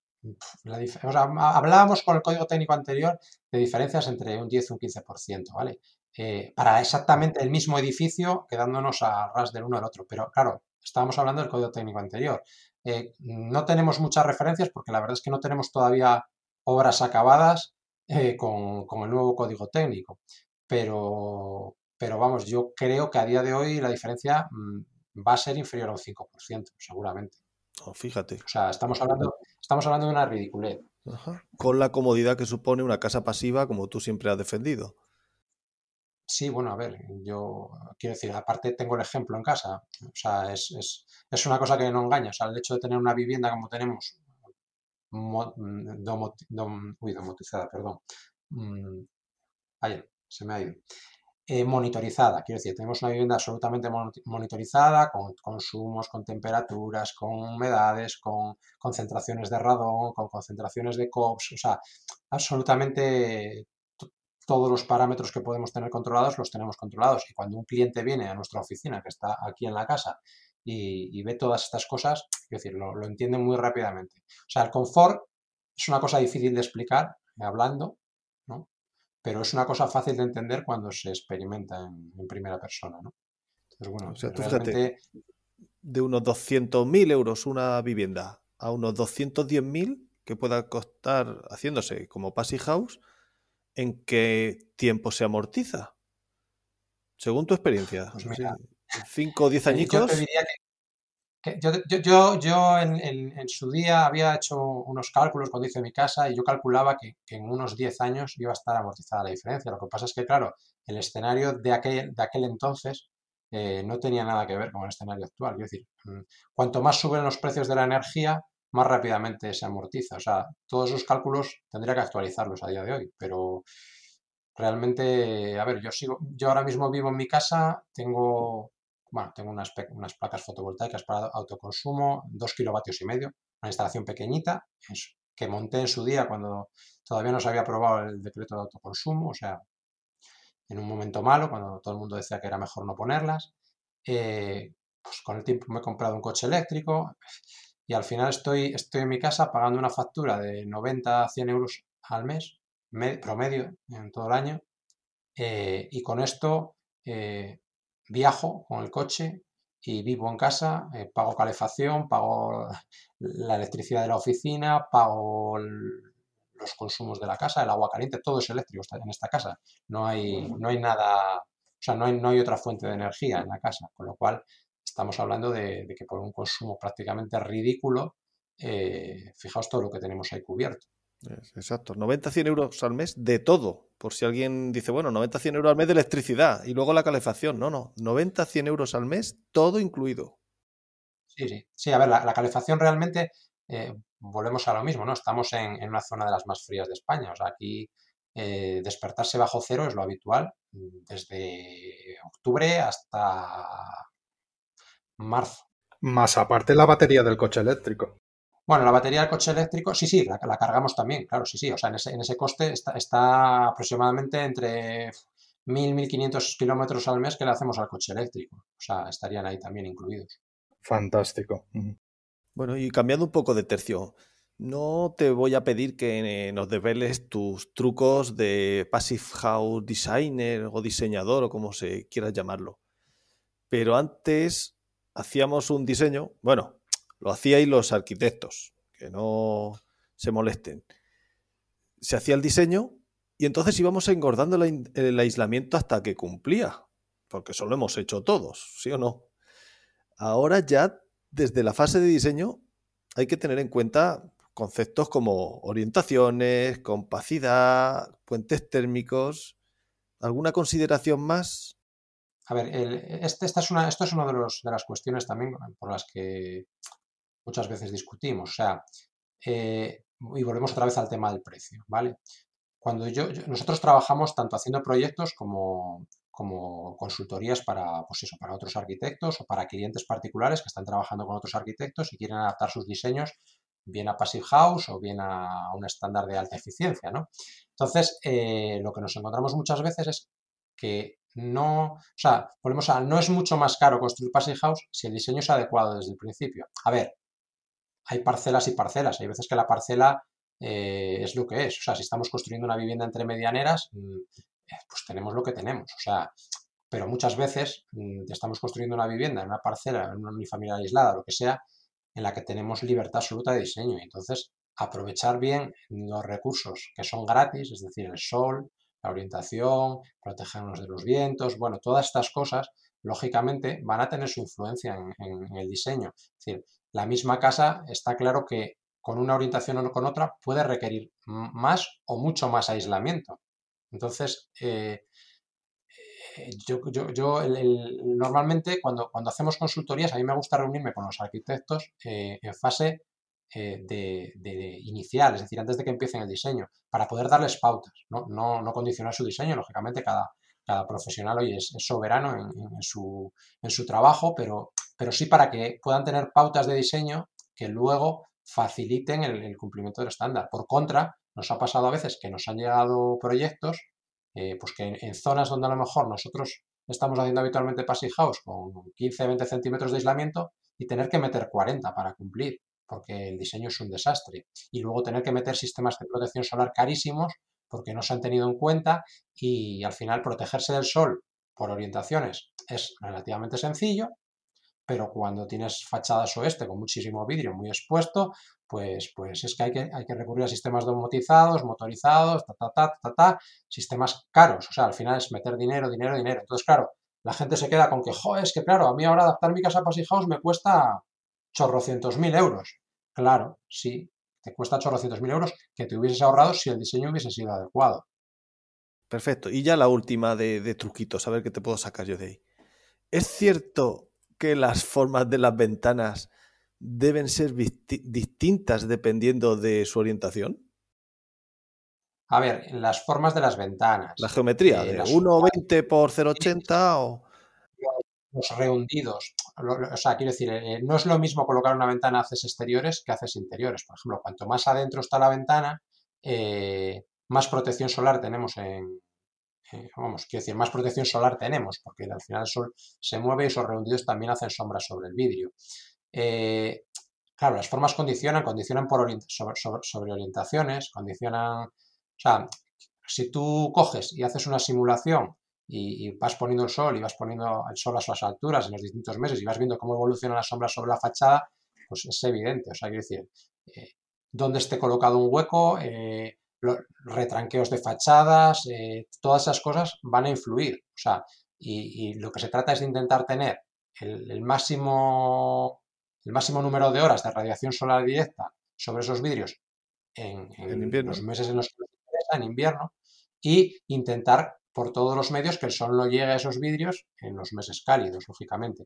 hablábamos con el código técnico anterior de diferencias entre un 10 y un 15%, ¿vale? Eh, para exactamente el mismo edificio, quedándonos a ras del uno al otro. Pero claro, estábamos hablando del código técnico anterior. Eh, no tenemos muchas referencias porque la verdad es que no tenemos todavía obras acabadas eh, con, el nuevo código técnico. Pero, pero vamos, yo creo que a día de hoy la diferencia mm, va a ser inferior a un 5%, seguramente. Oh, fíjate. O sea, estamos hablando, estamos hablando de una ridiculez. Con la comodidad que supone una casa pasiva, como tú siempre has defendido. Sí, bueno, a ver, yo quiero decir, aparte tengo el ejemplo en casa, o sea, es, es, es una cosa que no engaña, o sea, el hecho de tener una vivienda como tenemos, mm, uy, domotizada, perdón, mm, se me ha ido, eh, monitorizada, quiero decir, tenemos una vivienda absolutamente monitorizada, con consumos, con temperaturas, con humedades, con concentraciones de radón, con concentraciones de COPS, o sea, absolutamente todos los parámetros que podemos tener controlados los tenemos controlados. Y cuando un cliente viene a nuestra oficina, que está aquí en la casa, y, ve todas estas cosas, es decir, lo, lo, entiende muy rápidamente. O sea, el confort es una cosa difícil de explicar hablando, ¿no? Pero es una cosa fácil de entender cuando se experimenta en, primera persona. ¿no? Entonces, bueno, o sea, tú fíjate, de unos 200.000 euros una vivienda a unos 210.000 que pueda costar haciéndose como Passy House, ¿en qué tiempo se amortiza? Según tu experiencia. Pues ¿Cinco o diez añitos? Yo te diría yo, yo, en, su día había hecho unos cálculos cuando hice mi casa y yo calculaba que, en unos 10 años iba a estar amortizada la diferencia. Lo que pasa es que, claro, el escenario de aquel, de aquel entonces eh, no tenía nada que ver con el escenario actual. Es decir, mm, cuanto más suben los precios de la energía, más rápidamente se amortiza. O sea, todos esos cálculos tendría que actualizarlos a día de hoy, pero realmente, a ver, yo sigo, yo ahora mismo vivo en mi casa, tengo bueno, tengo unas, unas placas fotovoltaicas para autoconsumo, dos kilovatios y medio, una instalación pequeñita que monté en su día cuando todavía no se había aprobado el decreto de autoconsumo, o sea, en un momento malo, cuando todo el mundo decía que era mejor no ponerlas. Eh, pues con el tiempo me he comprado un coche eléctrico y al final estoy, estoy en mi casa pagando una factura de 90 a 100 euros al mes, promedio en todo el año, eh, y con esto eh, viajo con el coche y vivo en casa, eh, pago calefacción, pago la electricidad de la oficina, pago los consumos de la casa, el agua caliente, todo es eléctrico en esta casa. No hay, no hay nada, o sea, no hay, no hay otra fuente de energía en la casa, con lo cual estamos hablando de, que por un consumo prácticamente ridículo, eh, fijaos todo lo que tenemos ahí cubierto. Exacto, 90-100 euros al mes de todo. Por si alguien dice, bueno, 90-100 euros al mes de electricidad y luego la calefacción. No, no, 90-100 euros al mes, todo incluido. Sí, sí. Sí, a ver, la, calefacción realmente, eh, volvemos a lo mismo, ¿no? Estamos en, una zona de las más frías de España. O sea, aquí eh, despertarse bajo cero es lo habitual desde octubre hasta marzo. Más aparte la batería del coche eléctrico. Bueno, la batería del coche eléctrico, sí, sí, la, cargamos también, claro, sí, sí. O sea, en ese, coste está, aproximadamente entre 1.000, 1.500 kilómetros al mes que le hacemos al coche eléctrico. O sea, estarían ahí también incluidos. Fantástico. Bueno, y cambiando un poco de tercio, no te voy a pedir que nos develes tus trucos de Passive House Designer o diseñador o como se quiera llamarlo. Pero antes hacíamos un diseño, bueno, lo hacíais los arquitectos, que no se molesten. Se hacía el diseño y entonces íbamos engordando el aislamiento hasta que cumplía, porque eso lo hemos hecho todos, ¿sí o no? Ahora ya, desde la fase de diseño, hay que tener en cuenta conceptos como orientaciones, compacidad, puentes térmicos. ¿Alguna consideración más? A ver, este, esta es una, esto es una de, de las cuestiones también por las que muchas veces discutimos. O sea, eh, y volvemos otra vez al tema del precio, ¿vale? Cuando yo, nosotros trabajamos tanto haciendo proyectos como, como consultorías para, pues eso, para otros arquitectos o para clientes particulares que están trabajando con otros arquitectos y quieren adaptar sus diseños bien a Passive House o bien a, un estándar de alta eficiencia, ¿no? Entonces, eh, lo que nos encontramos muchas veces es que no, o sea, volvemos a, no es mucho más caro construir Passive House si el diseño es adecuado desde el principio. A ver, hay parcelas y parcelas. Hay veces que la parcela eh, es lo que es. O sea, si estamos construyendo una vivienda entre medianeras, mm, eh, pues tenemos lo que tenemos. O sea, pero muchas veces mm, estamos construyendo una vivienda en una parcela, en una unifamiliar aislada, lo que sea, en la que tenemos libertad absoluta de diseño. Entonces, aprovechar bien los recursos que son gratis, es decir, el sol, la orientación, protegernos de los vientos, bueno, todas estas cosas, lógicamente, van a tener su influencia en, en el diseño. Es decir, la misma casa está claro que con una orientación o con otra puede requerir más o mucho más aislamiento. Entonces, eh, eh, yo, normalmente cuando, cuando, hacemos consultorías, a mí me gusta reunirme con los arquitectos eh, en fase de, inicial, es decir, antes de que empiecen el diseño, para poder darles pautas, no, no, condicionar su diseño, lógicamente cada, cada profesional hoy es, soberano en, su, en, su, trabajo, pero pero sí para que puedan tener pautas de diseño que luego faciliten el, cumplimiento del estándar. Por contra, nos ha pasado a veces que nos han llegado proyectos, eh, pues que en, zonas donde a lo mejor nosotros estamos haciendo habitualmente passive house con 15-20 centímetros de aislamiento y tener que meter 40 para cumplir, porque el diseño es un desastre. Y luego tener que meter sistemas de protección solar carísimos porque no se han tenido en cuenta y al final protegerse del sol por orientaciones es relativamente sencillo, pero cuando tienes fachadas oeste con muchísimo vidrio muy expuesto, pues, pues es que hay, que hay que recurrir a sistemas domotizados, motorizados, ta, ta, ta, ta, ta, sistemas caros. O sea, al final es meter dinero, dinero, dinero. Entonces, claro, la gente se queda con que, joder, es que claro, a mí ahora adaptar mi casa a House me cuesta chorrocientos mil euros. Claro, sí, te cuesta chorrocientos mil euros que te hubieses ahorrado si el diseño hubiese sido adecuado. Perfecto. Y ya la última de, de truquitos, a ver qué te puedo sacar yo de ahí. ¿Es cierto que las formas de las ventanas deben ser distintas dependiendo de su orientación? A ver, las formas de las ventanas. La geometría, eh, de 1,20 por 0,80 o... Los rehundidos. O sea, quiero decir, eh, no es lo mismo colocar una ventana haces exteriores que haces interiores. Por ejemplo, cuanto más adentro está la ventana, eh, más protección solar tenemos en, vamos, quiero decir, más protección solar tenemos, porque al final el sol se mueve y esos rehundidos también hacen sombras sobre el vidrio. claro, las formas condicionan, condicionan por sobre, orientaciones, condicionan o sea, si tú coges y haces una simulación y, vas poniendo el sol y vas poniendo el sol a sus alturas en los distintos meses y vas viendo cómo evoluciona la sombra sobre la fachada, pues es evidente. O sea, quiero decir, eh, dónde esté colocado un hueco, eh, los retranqueos de fachadas, eh, todas esas cosas van a influir. O sea, y, lo que se trata es de intentar tener el, máximo, el máximo número de horas de radiación solar directa sobre esos vidrios en, los meses en los que en invierno y intentar por todos los medios que el sol no llegue a esos vidrios en los meses cálidos, lógicamente.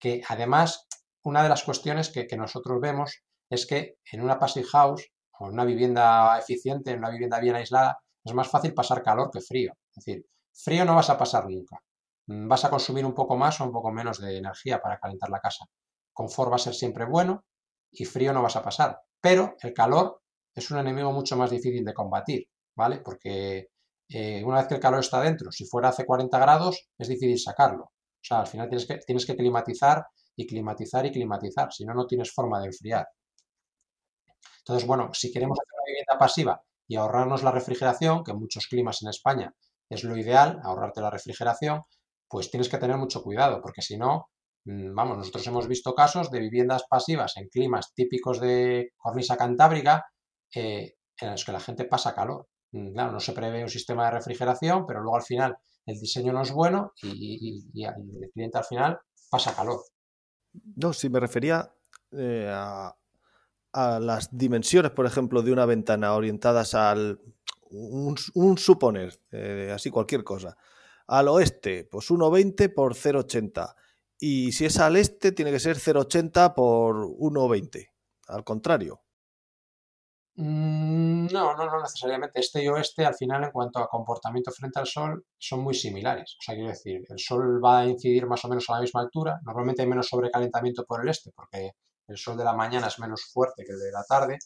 Que además, una de las cuestiones que, nosotros vemos es que en una passive house o en una vivienda eficiente, en una vivienda bien aislada, es más fácil pasar calor que frío. Es decir, frío no vas a pasar nunca. Mm, vas a consumir un poco más o un poco menos de energía para calentar la casa. Confort va a ser siempre bueno y frío no vas a pasar. Pero el calor es un enemigo mucho más difícil de combatir. ¿vale? Porque eh, una vez que el calor está dentro, si fuera hace 40 grados, es difícil sacarlo. O sea, al final tienes que, climatizar y climatizar y climatizar, si no, no tienes forma de enfriar. Entonces, bueno, si queremos hacer una vivienda pasiva y ahorrarnos la refrigeración, que en muchos climas en España es lo ideal, ahorrarte la refrigeración, pues tienes que tener mucho cuidado, porque si no, mm, vamos, nosotros hemos visto casos de viviendas pasivas en climas típicos de cornisa cantábrica eh, en los que la gente pasa calor. Mm, claro, no se prevé un sistema de refrigeración, pero luego al final el diseño no es bueno y, el cliente al final pasa calor. No, si me refería eh, a, las dimensiones, por ejemplo, de una ventana orientadas al un, suponer, eh, así cualquier cosa. Al oeste, pues 1,20 por 0,80. Y si es al este, tiene que ser 0,80 por 1,20. Al contrario. Mm, no, no, no necesariamente. Este y oeste, al final, en cuanto a comportamiento frente al Sol, son muy similares. O sea, quiero decir, el Sol va a incidir más o menos a la misma altura. Normalmente hay menos sobrecalentamiento por el este, porque el Sol de la mañana es menos fuerte que el de la tarde.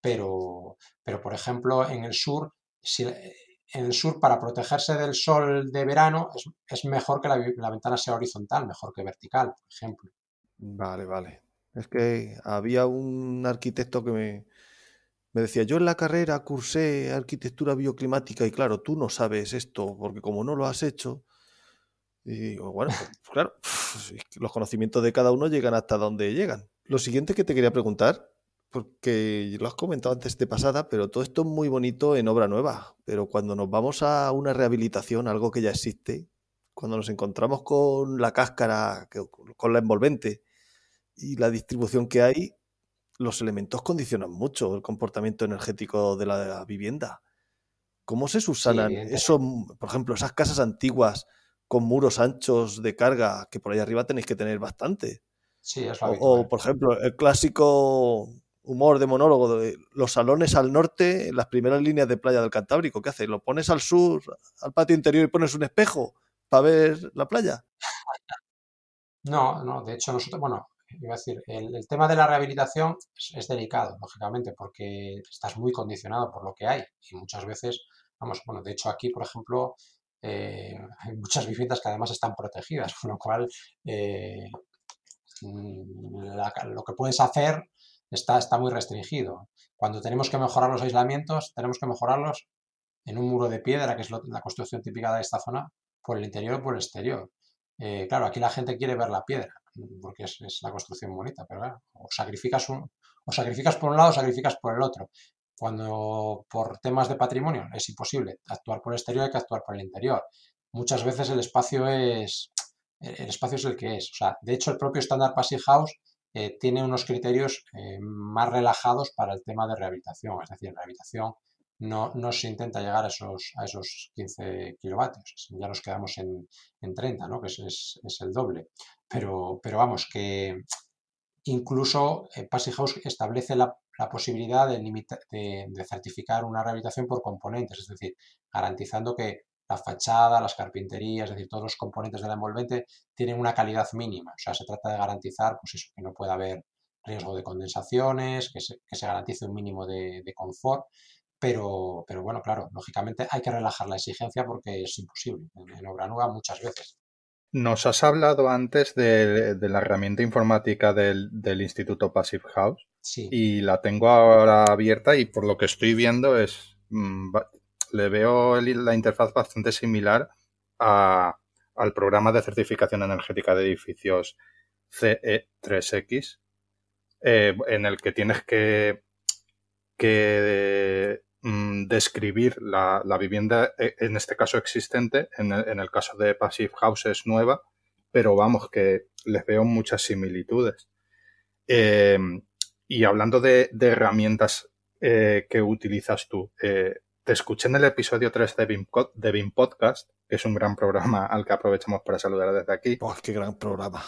Pero, pero por ejemplo, en el sur, en el sur, para protegerse del Sol de verano, es, mejor que la, la ventana sea horizontal, mejor que vertical, por ejemplo. Vale, vale. Es que había un arquitecto que me, me decía, yo en la carrera cursé arquitectura bioclimática y claro, tú no sabes esto porque como no lo has hecho, y bueno, pues, pues claro, los conocimientos de cada uno llegan hasta donde llegan. Lo siguiente que te quería preguntar, porque lo has comentado antes de pasada, pero todo esto es muy bonito en obra nueva, pero cuando nos vamos a una rehabilitación, algo que ya existe, cuando nos encontramos con la cáscara, con la envolvente y la distribución que hay, los elementos condicionan mucho el comportamiento energético de la, vivienda. ¿Cómo se subsanan eso, por ejemplo, esas casas antiguas con muros anchos de carga, que por ahí arriba tenéis que tener bastante? Sí, es o, o, por ejemplo, el clásico humor de monólogo de los salones al norte, las primeras líneas de playa del Cantábrico. ¿Qué haces? ¿Lo pones al sur, al patio interior y pones un espejo para ver la playa? No, no, de hecho nosotros, bueno, iba a decir, el, tema de la rehabilitación es, delicado, lógicamente, porque estás muy condicionado por lo que hay y muchas veces, vamos, bueno, de hecho aquí, por ejemplo, eh, hay muchas viviendas que además están protegidas, con lo cual eh, mm, lo que puedes hacer está, está muy restringido. Cuando tenemos que mejorar los aislamientos, tenemos que mejorarlos en un muro de piedra, que es la construcción típica de esta zona, por el interior o por el exterior. Eh, claro, aquí la gente quiere ver la piedra porque es, la construcción bonita, pero o sacrificas, o sacrificas por un lado o sacrificas por el otro. Cuando por temas de patrimonio es imposible actuar por el exterior, hay que actuar por el interior. Muchas veces el espacio es el espacio es el que es. O sea, de hecho, el propio estándar Passive House eh, tiene unos criterios eh, más relajados para el tema de rehabilitación. Es decir, rehabilitación no, no se intenta llegar a esos, a esos 15 kilovatios. Ya nos quedamos en, en 30, ¿no? que es, es, el doble. Pero, pero vamos, que incluso eh, Passy House establece la, la posibilidad de, de, certificar una rehabilitación por componentes, es decir, garantizando que la fachada, las carpinterías, es decir, todos los componentes de la envolvente tienen una calidad mínima. O sea, se trata de garantizar, pues eso, que no pueda haber riesgo de condensaciones, que se, que se garantice un mínimo de confort. Pero, pero, bueno, claro, lógicamente hay que relajar la exigencia porque es imposible en, en obra nueva muchas veces. Nos has hablado antes de, de la herramienta informática del, del, Instituto Passive House sí. y la tengo ahora abierta y por lo que estoy viendo es mmm, le veo el, la interfaz bastante similar a, al programa de certificación energética de edificios CE3X, eh, en el que tienes que, que mm, describir la, la, vivienda, eh, en este caso existente, en el, en el caso de Passive House es nueva, pero vamos, que les veo muchas similitudes. Eh, y hablando de, de herramientas eh, que utilizas tú, eh, te escuché en el episodio 3 de BIM, de BIM Podcast, que es un gran programa al que aprovechamos para saludar desde aquí. Oh, ¡Qué gran programa!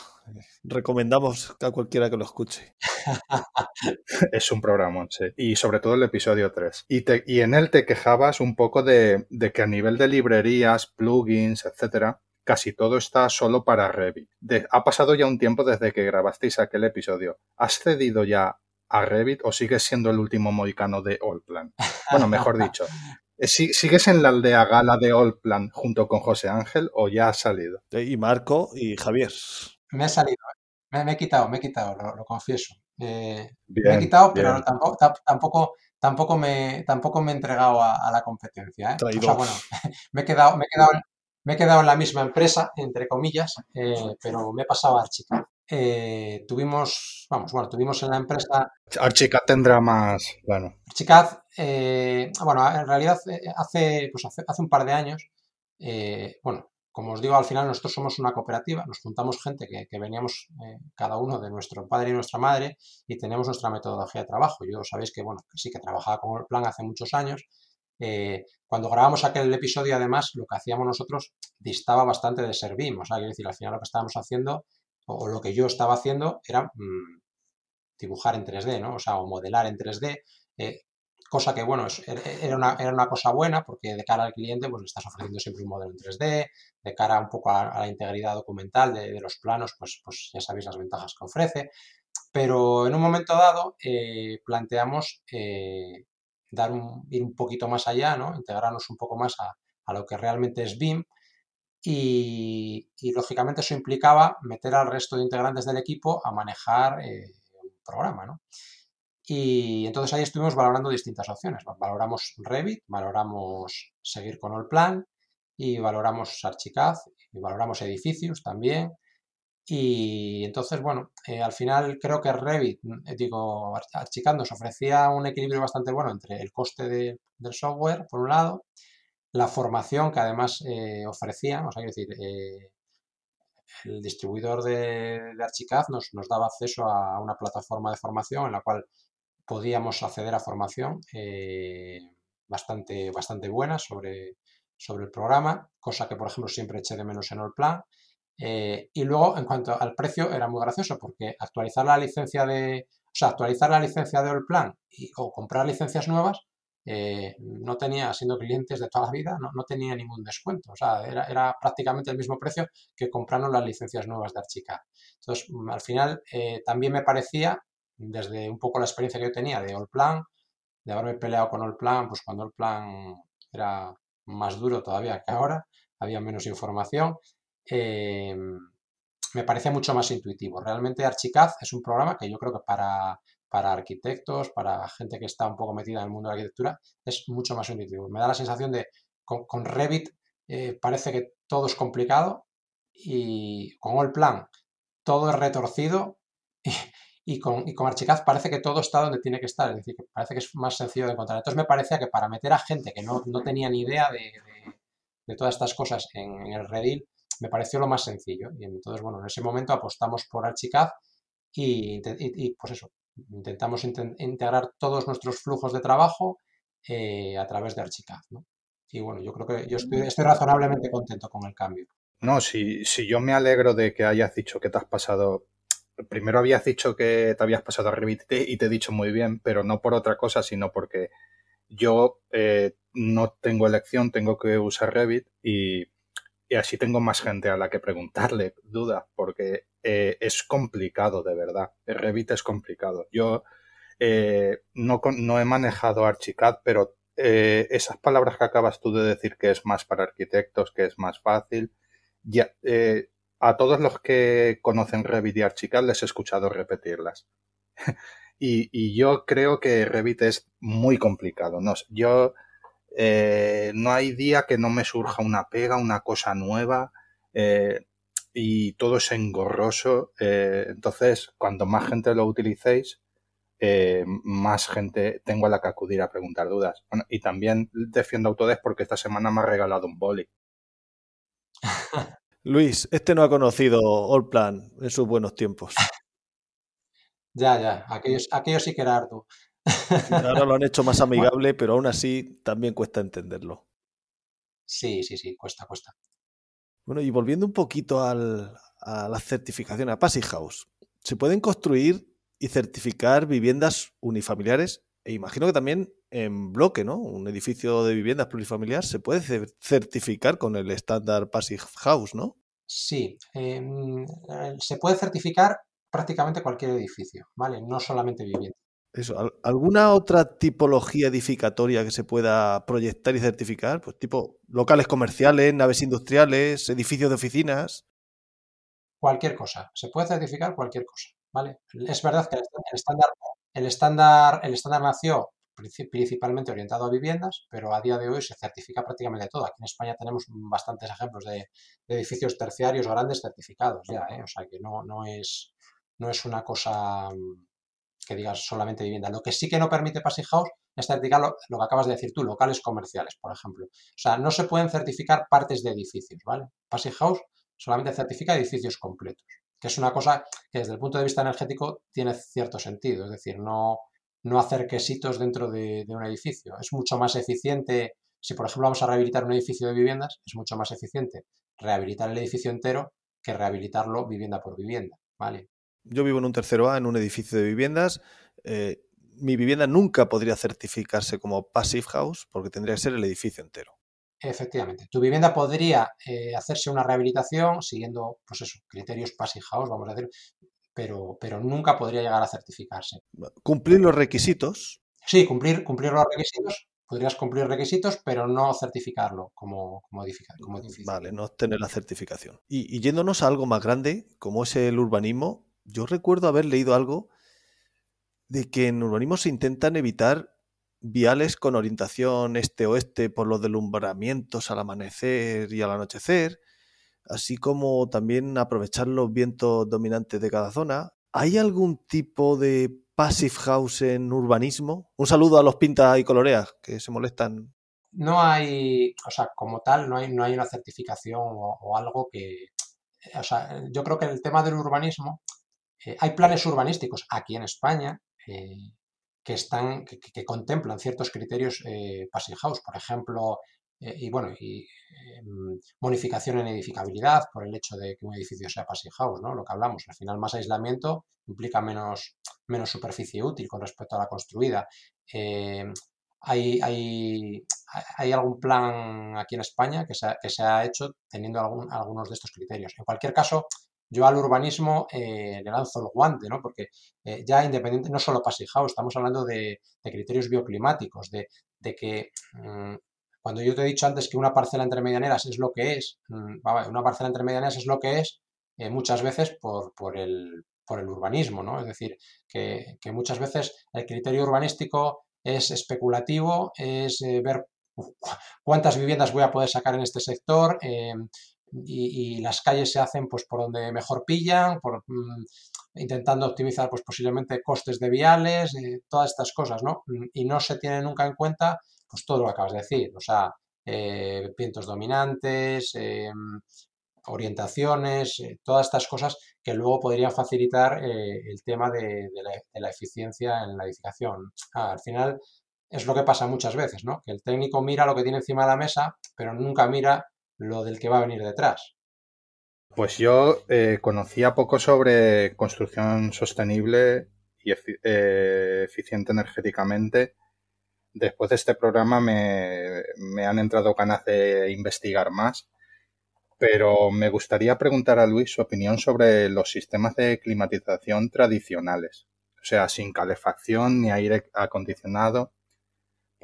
Recomendamos a cualquiera que lo escuche. es un programa, sí. Y sobre todo el episodio 3. Y, te, y en él te quejabas un poco de, de, que a nivel de librerías, plugins, etcétera, casi todo está solo para Revit. De, ha pasado ya un tiempo desde que grabasteis aquel episodio. ¿Has cedido ya a Revit o sigues siendo el último moicano de Allplan? Bueno, mejor dicho, ¿sigues en la aldea gala de Allplan junto con José Ángel o ya has salido? Y Marco y Javier. Me he salido, me, me he quitado, me he quitado, lo, lo confieso. Eh, bien, me he quitado, bien. pero tampoco, tampoco, tampoco, me, tampoco me he entregado a, a la competencia. ¿eh? O sea, bueno, me he quedado, me he quedado, me he quedado en la misma empresa, entre comillas, eh, pero me he pasado a Archicad. Eh, tuvimos, vamos, bueno, tuvimos en la empresa... Archicad tendrá más, bueno. Archicad, eh, bueno, en realidad eh, hace, pues hace, hace un par de años, eh, bueno, como os digo, al final nosotros somos una cooperativa, nos juntamos gente que, que veníamos eh, cada uno de nuestro padre y nuestra madre y tenemos nuestra metodología de trabajo. Yo sabéis que, bueno, que sí que trabajaba con el plan hace muchos años. Eh, cuando grabamos aquel episodio, además, lo que hacíamos nosotros distaba bastante de Servim. O sea, quiero decir, al final lo que estábamos haciendo o lo que yo estaba haciendo era mmm, dibujar en 3D, ¿no? O sea, o modelar en 3D, eh, cosa que, bueno, es, era, una, era una cosa buena porque de cara al cliente, pues le estás ofreciendo siempre un modelo en 3D, de cara un poco a, la integridad documental de, de, los planos, pues, pues ya sabéis las ventajas que ofrece. Pero en un momento dado eh, planteamos eh, dar un, ir un poquito más allá, ¿no? integrarnos un poco más a, a lo que realmente es BIM y, lógicamente eso implicaba meter al resto de integrantes del equipo a manejar eh, un programa, ¿no? Y entonces ahí estuvimos valorando distintas opciones. Valoramos Revit, valoramos seguir con el plan y valoramos Archicad y valoramos edificios también. Y entonces, bueno, eh, al final creo que Revit, eh, digo, Archicad nos ofrecía un equilibrio bastante bueno entre el coste de, del software, por un lado, la formación que además eh, ofrecía, o sea, decir, eh, el distribuidor de, de Archicad nos, daba acceso a una plataforma de formación en la cual podíamos acceder a formación eh, bastante, bastante buena sobre, sobre el programa, cosa que por ejemplo siempre eché de menos en el plan. Y luego, en cuanto al precio, era muy gracioso porque actualizar la licencia de, o sea, actualizar la licencia de Allplan y, o comprar licencias nuevas eh, no tenía, siendo clientes de toda la vida, no, no tenía ningún descuento. O sea, era, era, prácticamente el mismo precio que compraron las licencias nuevas de Archicad. Entonces, mm, al final, eh, también me parecía, desde un poco la experiencia que yo tenía de Allplan, de haberme peleado con Allplan, pues cuando Allplan era más duro todavía que ahora, había menos información, eh, me parecía mucho más intuitivo. Realmente Archicad es un programa que yo creo que para para arquitectos, para gente que está un poco metida en el mundo de la arquitectura, es mucho más intuitivo. Me da la sensación de, con, con Revit eh, parece que todo es complicado y con el plan todo es retorcido y, con, y Archicad parece que todo está donde tiene que estar, es decir, que parece que es más sencillo de encontrar. Entonces me parecía que para meter a gente que no, no tenía ni idea de, todas estas cosas en, en, el Redil, me pareció lo más sencillo. Y entonces, bueno, en ese momento apostamos por Archicad y, pues eso, intentamos integrar todos nuestros flujos de trabajo eh, a través de Archicad. ¿no? Y bueno, yo creo que yo estoy, estoy razonablemente contento con el cambio. No, si, si yo me alegro de que hayas dicho que te has pasado primero habías dicho que te habías pasado a Revit y te he dicho muy bien, pero no por otra cosa, sino porque yo eh, no tengo elección, tengo que usar Revit y, así tengo más gente a la que preguntarle dudas, porque eh, es complicado de verdad. Revit es complicado. Yo eh, no, no, he manejado Archicad, pero esas palabras que acabas tú de decir que es más para arquitectos, que es más fácil, ya, a todos los que conocen Revit y Archicad les he escuchado repetirlas. y, yo creo que Revit es muy complicado. No, yo eh, no hay día que no me surja una pega, una cosa nueva. Eh, y todo es engorroso. Eh, entonces, cuando más gente lo utilicéis, más gente tengo a la que acudir a preguntar dudas. y también defiendo Autodesk porque esta semana me ha regalado un boli. Luis, este no ha conocido Allplan en sus buenos tiempos. Ya, ya, aquello, sí que era harto. Ahora lo han hecho más amigable, pero aún así también cuesta entenderlo. Sí, sí, sí, cuesta, cuesta. Bueno, y volviendo un poquito a las certificaciones, a Passy House, ¿se pueden construir y certificar viviendas unifamiliares? E imagino que también en bloque, ¿no? Un edificio de viviendas plurifamiliar se puede certificar con el estándar Passive House, ¿no? Sí, em, se puede certificar prácticamente cualquier edificio, ¿vale? No solamente vivienda. Eso, ¿alguna otra tipología edificatoria que se pueda proyectar y certificar? Pues tipo locales comerciales, naves industriales, edificios de oficinas. Cualquier cosa, se puede certificar cualquier cosa, ¿vale? Es verdad que el estándar, el estándar, el estándar nació principalmente orientado a viviendas, pero a día de hoy se certifica prácticamente todo. Aquí en España tenemos bastantes ejemplos de, edificios terciarios grandes certificados ya, ¿eh? o sea que no, no, es, no es una cosa mm, que digas solamente vivienda. Lo que sí que no permite Passing House es certificar lo, que acabas de decir tú, locales comerciales, por ejemplo. O sea, no se pueden certificar partes de edificios, ¿vale? Passing House solamente certifica edificios completos, que es una cosa que desde el punto de vista energético tiene cierto sentido, es decir, no, no hacer quesitos dentro de, un edificio. Es mucho más eficiente, si por ejemplo vamos a rehabilitar un edificio de viviendas, es mucho más eficiente rehabilitar el edificio entero que rehabilitarlo vivienda por vivienda, ¿vale? Yo vivo en un tercero A, en un edificio de viviendas. Eh, mi vivienda nunca podría certificarse como passive house porque tendría que ser el edificio entero. Efectivamente. Tu vivienda podría eh, hacerse una rehabilitación siguiendo, pues eso, criterios passive house, vamos a decir, pero, pero nunca podría llegar a certificarse. ¿Cumplir los requisitos? Sí, cumplir, cumplir los requisitos. Podrías cumplir requisitos, pero no certificarlo como, como, como edificio. Vale, no tener la certificación. Y, y yéndonos a algo más grande, como es el urbanismo, yo recuerdo haber leído algo de que en urbanismo se intentan evitar viales con orientación este-oeste por los delumbramientos al amanecer y al anochecer, así como también aprovechar los vientos dominantes de cada zona. ¿Hay algún tipo de passive house en urbanismo? Un saludo a los pintas y coloreas que se molestan. No hay, o sea, como tal, no hay, no hay una certificación o, algo que, o sea, yo creo que el tema del urbanismo, eh, hay planes urbanísticos aquí en España eh, que están, que, contemplan ciertos criterios eh, passive house, por ejemplo, eh, y bueno, y em, bonificación en edificabilidad por el hecho de que un edificio sea passive house, ¿no? Lo que hablamos, al final más aislamiento implica menos, menos superficie útil con respecto a la construida. Em, hay, hay, hay, algún plan aquí en España que se ha, que se ha hecho teniendo algún, algunos de estos criterios. En cualquier caso, yo al urbanismo eh, le lanzo el guante, ¿no? Porque eh, ya independiente, no solo house, estamos hablando de, criterios bioclimáticos, de, de que mm, cuando yo te he dicho antes que una parcela entre medianeras es lo que es, mm, una parcela entre medianeras es lo que es, eh, muchas veces por, por, el, por, el, urbanismo, ¿no? Es decir, que, muchas veces el criterio urbanístico es especulativo, es eh, ver cuántas viviendas voy a poder sacar en este sector y, las calles se hacen pues por donde mejor pillan, por, mm, intentando optimizar pues posiblemente costes de viales, eh, todas estas cosas, ¿no? Y no se tiene nunca en cuenta pues todo lo que acabas de decir, o sea, eh, vientos dominantes, em, orientaciones, eh, todas estas cosas que luego podrían facilitar el tema de, la, eficiencia en la edificación. Ah, al final es lo que pasa muchas veces, ¿no? Que el técnico mira lo que tiene encima de la mesa, pero nunca mira lo del que va a venir detrás. Pues yo conocía poco sobre construcción sostenible y eficiente energéticamente después de este programa me, han entrado ganas de investigar más, pero me gustaría preguntar a Luis su opinión sobre los sistemas de climatización tradicionales, o sea, sin calefacción ni aire acondicionado.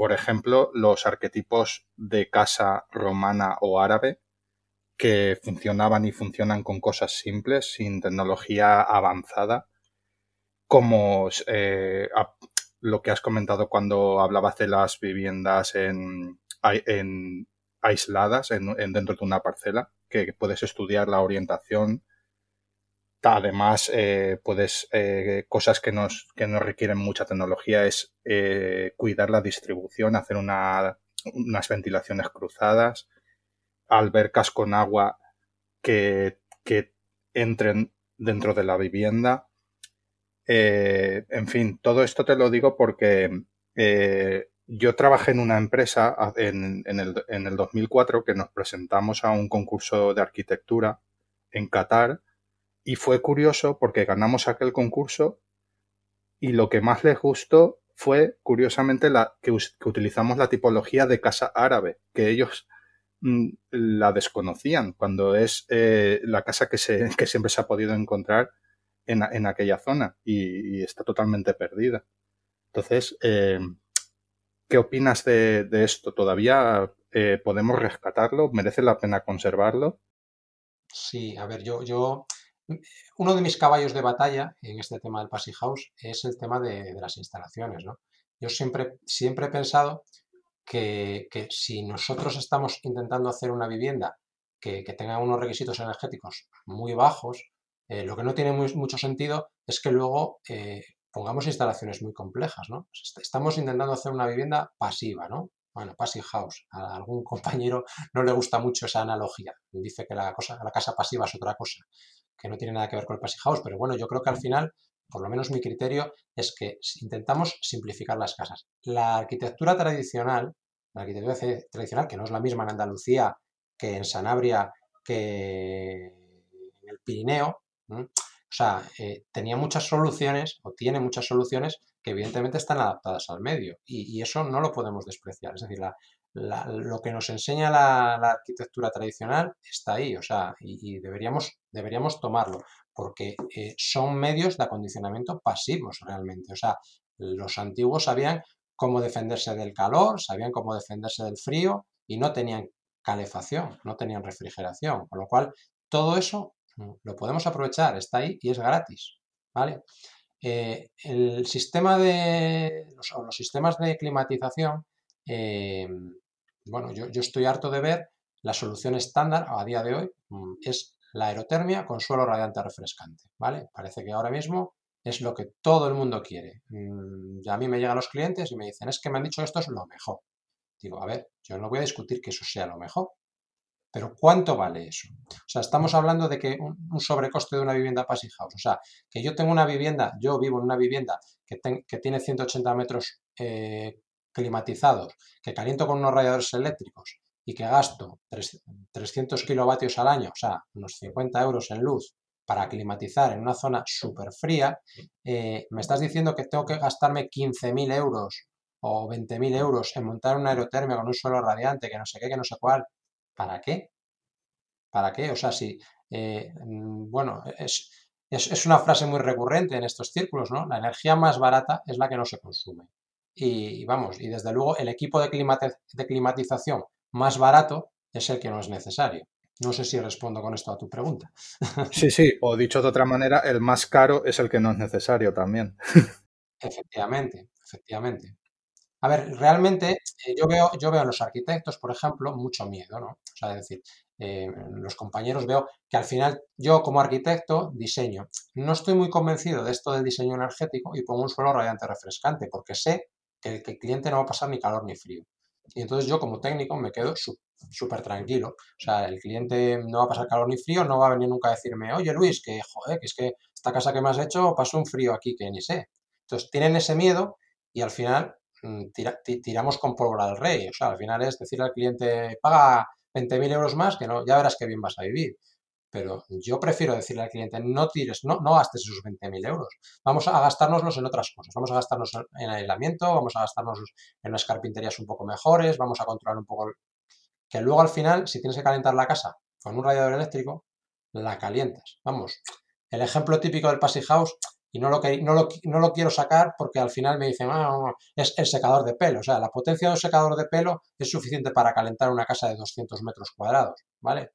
Por ejemplo, los arquetipos de casa romana o árabe, que funcionaban y funcionan con cosas simples, sin tecnología avanzada, como eh, lo que has comentado cuando hablabas de las viviendas en, en aisladas en, dentro de una parcela, que puedes estudiar la orientación. Además, eh, puedes, eh, cosas que, nos, que no requieren mucha tecnología es eh, cuidar la distribución, hacer una, unas ventilaciones cruzadas, albercas con agua que, entren dentro de la vivienda, en fin, todo esto te lo digo porque yo trabajé en una empresa en, el, en, el, 2004 que nos presentamos a un concurso de arquitectura en Qatar y fue curioso porque ganamos aquel concurso y lo que más les gustó fue curiosamente la, que, utilizamos la tipología de casa árabe, que ellos mm, la desconocían cuando es eh, la casa que, se, que siempre se ha podido encontrar en, aquella zona y, está totalmente perdida. Entonces, eh, ¿qué opinas de, esto? ¿Todavía eh, podemos rescatarlo? ¿Merece la pena conservarlo? Sí, a ver, yo, yo, uno de mis caballos de batalla en este tema del Passy House es el tema de, las instalaciones, ¿no? Yo siempre, siempre he pensado que, si nosotros estamos intentando hacer una vivienda que, tenga unos requisitos energéticos muy bajos, eh, lo que no tiene mucho sentido es que luego eh, pongamos instalaciones muy complejas, ¿no? Pues estamos intentando hacer una vivienda pasiva, ¿no? Bueno, passive house. A algún compañero no le gusta mucho esa analogía. Dice que la, cosa, la casa pasiva es otra cosa, que no tiene nada que ver con el passive. Pero bueno, yo creo que al final, por lo menos mi criterio, es que intentamos simplificar las casas. La arquitectura tradicional, la arquitectura tradicional, que no es la misma en Andalucía que en Sanabria, que en el Pirineo, o sea, eh, tenía muchas soluciones o tiene muchas soluciones que evidentemente están adaptadas al medio y, eso no lo podemos despreciar. Es decir, lo que nos enseña la, arquitectura tradicional está ahí, o sea, y, deberíamos, deberíamos tomarlo porque eh, son medios de acondicionamiento pasivos realmente. O sea, los antiguos sabían cómo defenderse del calor, sabían cómo defenderse del frío y no tenían calefacción, no tenían refrigeración, con lo cual todo eso lo podemos aprovechar, está ahí y es gratis. ¿vale? Eh, el sistema de los, los sistemas de climatización, eh, bueno, yo, estoy harto de ver la solución estándar a día de hoy mm, es la aerotermia con suelo radiante refrescante, ¿vale? Parece que ahora mismo es lo que todo el mundo quiere. Mm, a mí me llegan los clientes y me dicen, es que me han dicho esto es lo mejor. Digo, a ver, yo no voy a discutir que eso sea lo mejor, pero ¿cuánto vale eso? O sea, estamos hablando de que un, sobrecoste de una vivienda passive house. O sea, que yo tengo una vivienda, yo vivo en una vivienda que, que tiene 180 metros eh, climatizados, que caliento con unos radiadores eléctricos y que gasto 300 kilovatios al año, o sea, unos 50 euros en luz para climatizar en una zona súper fría, eh, me estás diciendo que tengo que gastarme 15.000 euros o 20.000 euros en montar una aerotermia con un suelo radiante, que no sé qué, que no sé cuál, ¿Para qué? ¿Para qué? O sea, si, eh, mm, bueno, es, es, una frase muy recurrente en estos círculos, ¿no? La energía más barata es la que no se consume. Y, vamos, y desde luego el equipo de, de climatización más barato es el que no es necesario. No sé si respondo con esto a tu pregunta. Sí, sí, o dicho de otra manera, el más caro es el que no es necesario también. Efectivamente, efectivamente. A ver, realmente eh, yo, veo, yo veo en los arquitectos, por ejemplo, mucho miedo, ¿no? O sea, es decir, eh, los compañeros veo que al final yo como arquitecto diseño. No estoy muy convencido de esto del diseño energético y pongo un suelo radiante refrescante porque sé que el, cliente no va a pasar ni calor ni frío. Y entonces yo como técnico me quedo súper tranquilo. O sea, el cliente no va a pasar calor ni frío, no va a venir nunca a decirme, oye Luis, que joder, que es que esta casa que me has hecho pasó un frío aquí que ni sé. Entonces tienen ese miedo y al final mm, tiramos con pólvora al rey. O sea, al final es decirle al cliente, paga 20.000 euros más, que no, ya verás qué bien vas a vivir. Pero yo prefiero decirle al cliente, no tires, no, no gastes esos 20.000 euros. Vamos a gastárnoslos en otras cosas. Vamos a gastarnos en aislamiento, vamos a gastarnos en unas carpinterías un poco mejores, vamos a controlar un poco... Que luego al final, si tienes que calentar la casa con un radiador eléctrico, la calientas. Vamos, el ejemplo típico del Passy House, y no lo, no, lo, no lo quiero sacar porque al final me dicen, ah, es el secador de pelo. O sea, la potencia de un secador de pelo es suficiente para calentar una casa de 200 metros cuadrados, ¿vale?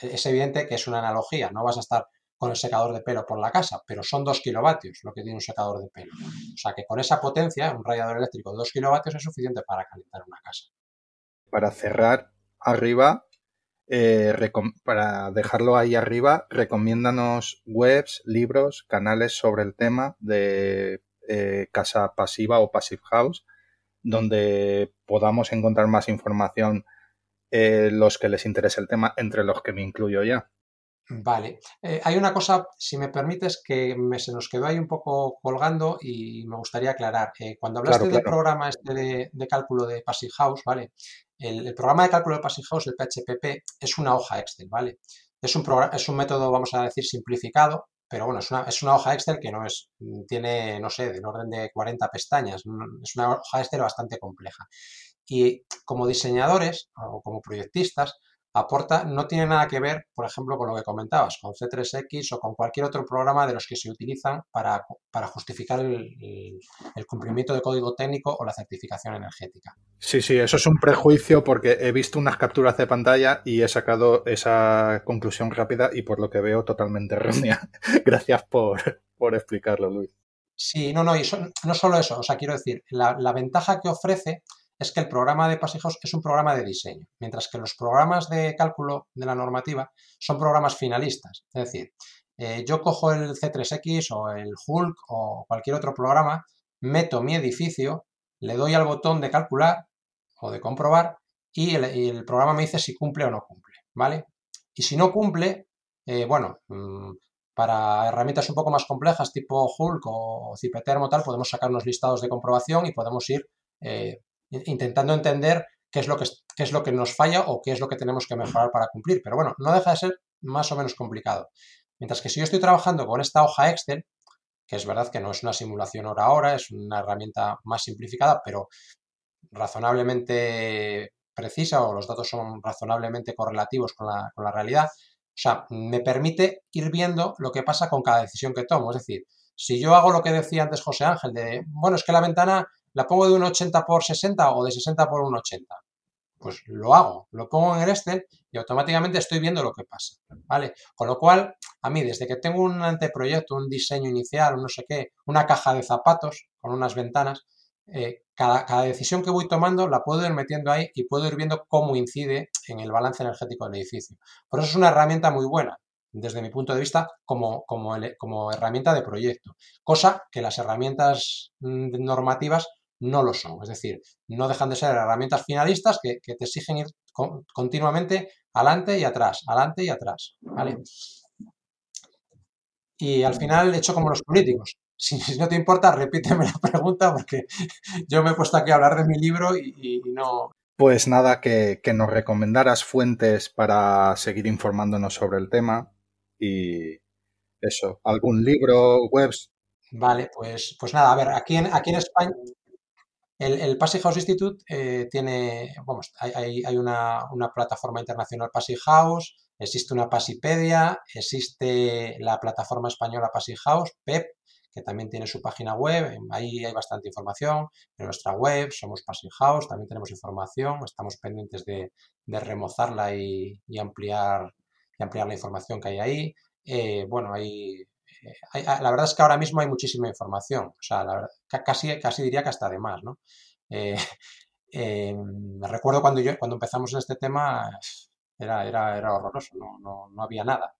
Es evidente que es una analogía, no vas a estar con el secador de pelo por la casa, pero son 2 kilovatios lo que tiene un secador de pelo. O sea que con esa potencia, un radiador eléctrico de 2 kilovatios es suficiente para calentar una casa. Para cerrar arriba, eh, para dejarlo ahí arriba, recomiéndanos webs, libros, canales sobre el tema de eh, casa pasiva o passive house, donde podamos encontrar más información eh, los que les interese el tema, entre los que me incluyo ya. Vale. Eh, hay una cosa, si me permites, que me, se nos quedó ahí un poco colgando y me gustaría aclarar. Eh, cuando hablaste del programa este de, cálculo de Passive House, ¿vale? El, programa de cálculo de Passive House, el PHPP, es una hoja Excel, ¿vale? Es un, es un método, vamos a decir, simplificado, pero bueno, es una, es una hoja Excel que no es, tiene, no sé, del orden de 40 pestañas. Es una hoja Excel bastante compleja y como diseñadores o como proyectistas aporta, no tiene nada que ver, por ejemplo, con lo que comentabas, con C3X o con cualquier otro programa de los que se utilizan para, justificar el, cumplimiento de código técnico o la certificación energética. Sí, sí, eso es un prejuicio porque he visto unas capturas de pantalla y he sacado esa conclusión rápida y por lo que veo totalmente errónea. Gracias por, explicarlo, Luis. Sí, no, no, y no solo eso, o sea, quiero decir, la, la ventaja que ofrece es que el programa de pasijos es un programa de diseño, mientras que los programas de cálculo de la normativa son programas finalistas. Es decir, eh, yo cojo el C3X o el Hulk o cualquier otro programa, meto mi edificio, le doy al botón de calcular o de comprobar y el, programa me dice si cumple o no cumple, ¿vale? Y si no cumple, eh, bueno, mm, para herramientas un poco más complejas tipo Hulk o Cipetermo tal, podemos sacar unos listados de comprobación y podemos ir eh, intentando entender qué es, lo que, es lo que nos falla o qué es lo que tenemos que mejorar para cumplir. Pero bueno, no deja de ser más o menos complicado. Mientras que si yo estoy trabajando con esta hoja Excel, que es verdad que no es una simulación hora a hora, es una herramienta más simplificada, pero razonablemente precisa o los datos son razonablemente correlativos con la, con la realidad, o sea, me permite ir viendo lo que pasa con cada decisión que tomo. Es decir, si yo hago lo que decía antes José Ángel, de, bueno, es que la ventana ¿La pongo de un 80 por 60 o de 60 por un 80? Pues lo hago, lo pongo en el Excel y automáticamente estoy viendo lo que pasa, ¿vale? Con lo cual, a mí, desde que tengo un anteproyecto, un diseño inicial, no sé qué, una caja de zapatos con unas ventanas, eh, cada, cada, decisión que voy tomando la puedo ir metiendo ahí y puedo ir viendo cómo incide en el balance energético del edificio. Por eso es una herramienta muy buena, desde mi punto de vista, como, como, como herramienta de proyecto. Cosa que las herramientas mm, normativas no lo son. Es decir, no dejan de ser herramientas finalistas que, te exigen ir continuamente adelante y atrás, adelante y atrás. ¿vale? Y al final he hecho como los políticos. Si, no te importa, repíteme la pregunta porque yo me he puesto aquí a hablar de mi libro y, no. Pues nada, que, que, nos recomendaras fuentes para seguir informándonos sobre el tema y eso, algún libro, webs. Vale, pues, pues nada, a ver, aquí en, aquí en España, el, el Passy House Institute eh, tiene, vamos, hay, hay una, una, plataforma internacional Passy House, existe una Passipedia, existe la plataforma española Passy House, PEP, que también tiene su página web, ahí hay bastante información, en nuestra web somos Passy House, también tenemos información, estamos pendientes de, de remozarla y, y, ampliar, y ampliar la información que hay ahí. Eh, bueno, hay Ah, la verdad es que ahora mismo hay muchísima información, o sea, casi, casi diría que hasta de más, ¿no? Eh, eh, me recuerdo cuando, yo, cuando empezamos en este tema, era, era, era horroroso, no, no, no, había nada.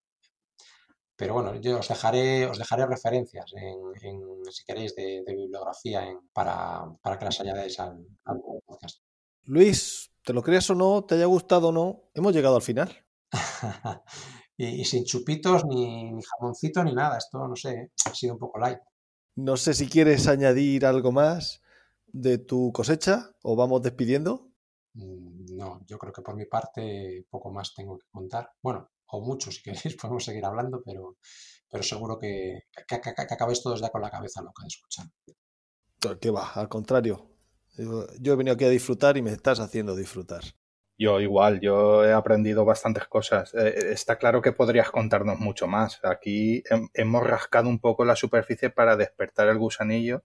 Pero bueno, yo os dejaré, os dejaré referencias, en, si queréis, de, bibliografía para, para, que las añadáis al, al podcast. Luis, te lo creas o no, te haya gustado o no, hemos llegado al final. y, sin chupitos, ni, ni jamoncito, ni nada. Esto, no sé, ha sido un poco light. No sé si quieres añadir algo más de tu cosecha o vamos despidiendo. Mm, no, yo creo que por mi parte poco más tengo que contar. Bueno, o mucho si queréis, podemos seguir hablando, pero, pero seguro que, que, acabéis todos ya con la cabeza loca de escuchar. ¿Qué va? Al contrario. Yo he venido aquí a disfrutar y me estás haciendo disfrutar. Yo igual, yo he aprendido bastantes cosas. Eh, eh, está claro que podrías contarnos mucho más. Aquí hemos rascado un poco la superficie para despertar el gusanillo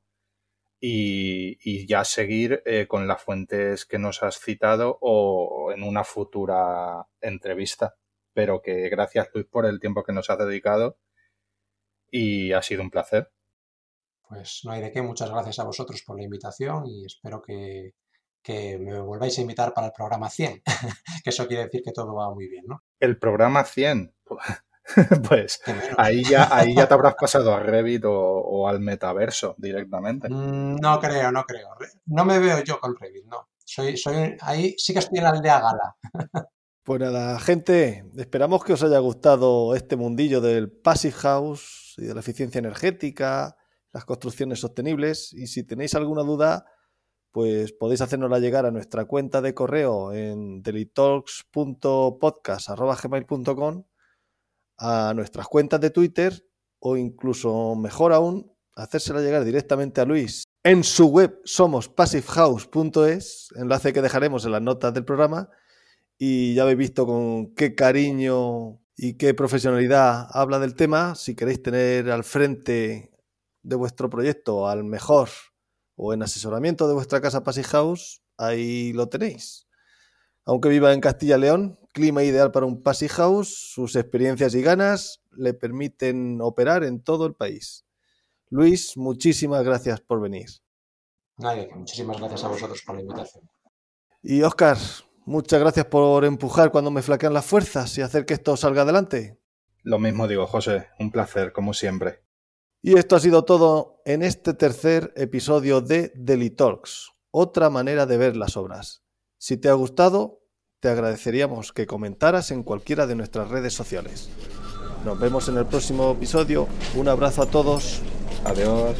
y, ya seguir eh, con las fuentes que nos has citado o en una futura entrevista. Pero que gracias Luis por el tiempo que nos has dedicado y ha sido un placer. Pues no hay de qué, muchas gracias a vosotros por la invitación y espero que, me volváis a invitar para el programa 100, que eso quiere decir que todo va muy bien, ¿no? El programa 100, pues ahí ya, ahí ya te habrás pasado a Revit o, al metaverso directamente. Mm, no creo, no creo. No me veo yo con Revit, no. Soy, soy, ahí sí que estoy en la aldea gala. Pues nada, gente, esperamos que os haya gustado este mundillo del Passive House y de la eficiencia energética, las construcciones sostenibles. Y si tenéis alguna duda, pues podéis hacernosla llegar a nuestra cuenta de correo en delitalks.podcast.gmail.com a nuestras cuentas de Twitter o incluso mejor aún, hacérsela llegar directamente a Luis en su web somos passivehouse.es, enlace que dejaremos en las notas del programa. Y ya habéis visto con qué cariño y qué profesionalidad habla del tema. Si queréis tener al frente de vuestro proyecto al mejor o en asesoramiento de vuestra casa Passive House, ahí lo tenéis. Aunque viva en Castilla León, clima ideal para un Passive House, sus experiencias y ganas le permiten operar en todo el país. Luis, muchísimas gracias por venir. Nadie, muchísimas gracias a vosotros por la invitación. Y Oscar, muchas gracias por empujar cuando me flaquean las fuerzas y hacer que esto salga adelante. Lo mismo digo, José, un placer, como siempre. Y esto ha sido todo en este tercer episodio de Daily Talks, otra manera de ver las obras. Si te ha gustado, te agradeceríamos que comentaras en cualquiera de nuestras redes sociales. Nos vemos en el próximo episodio. Un abrazo a todos. Adiós.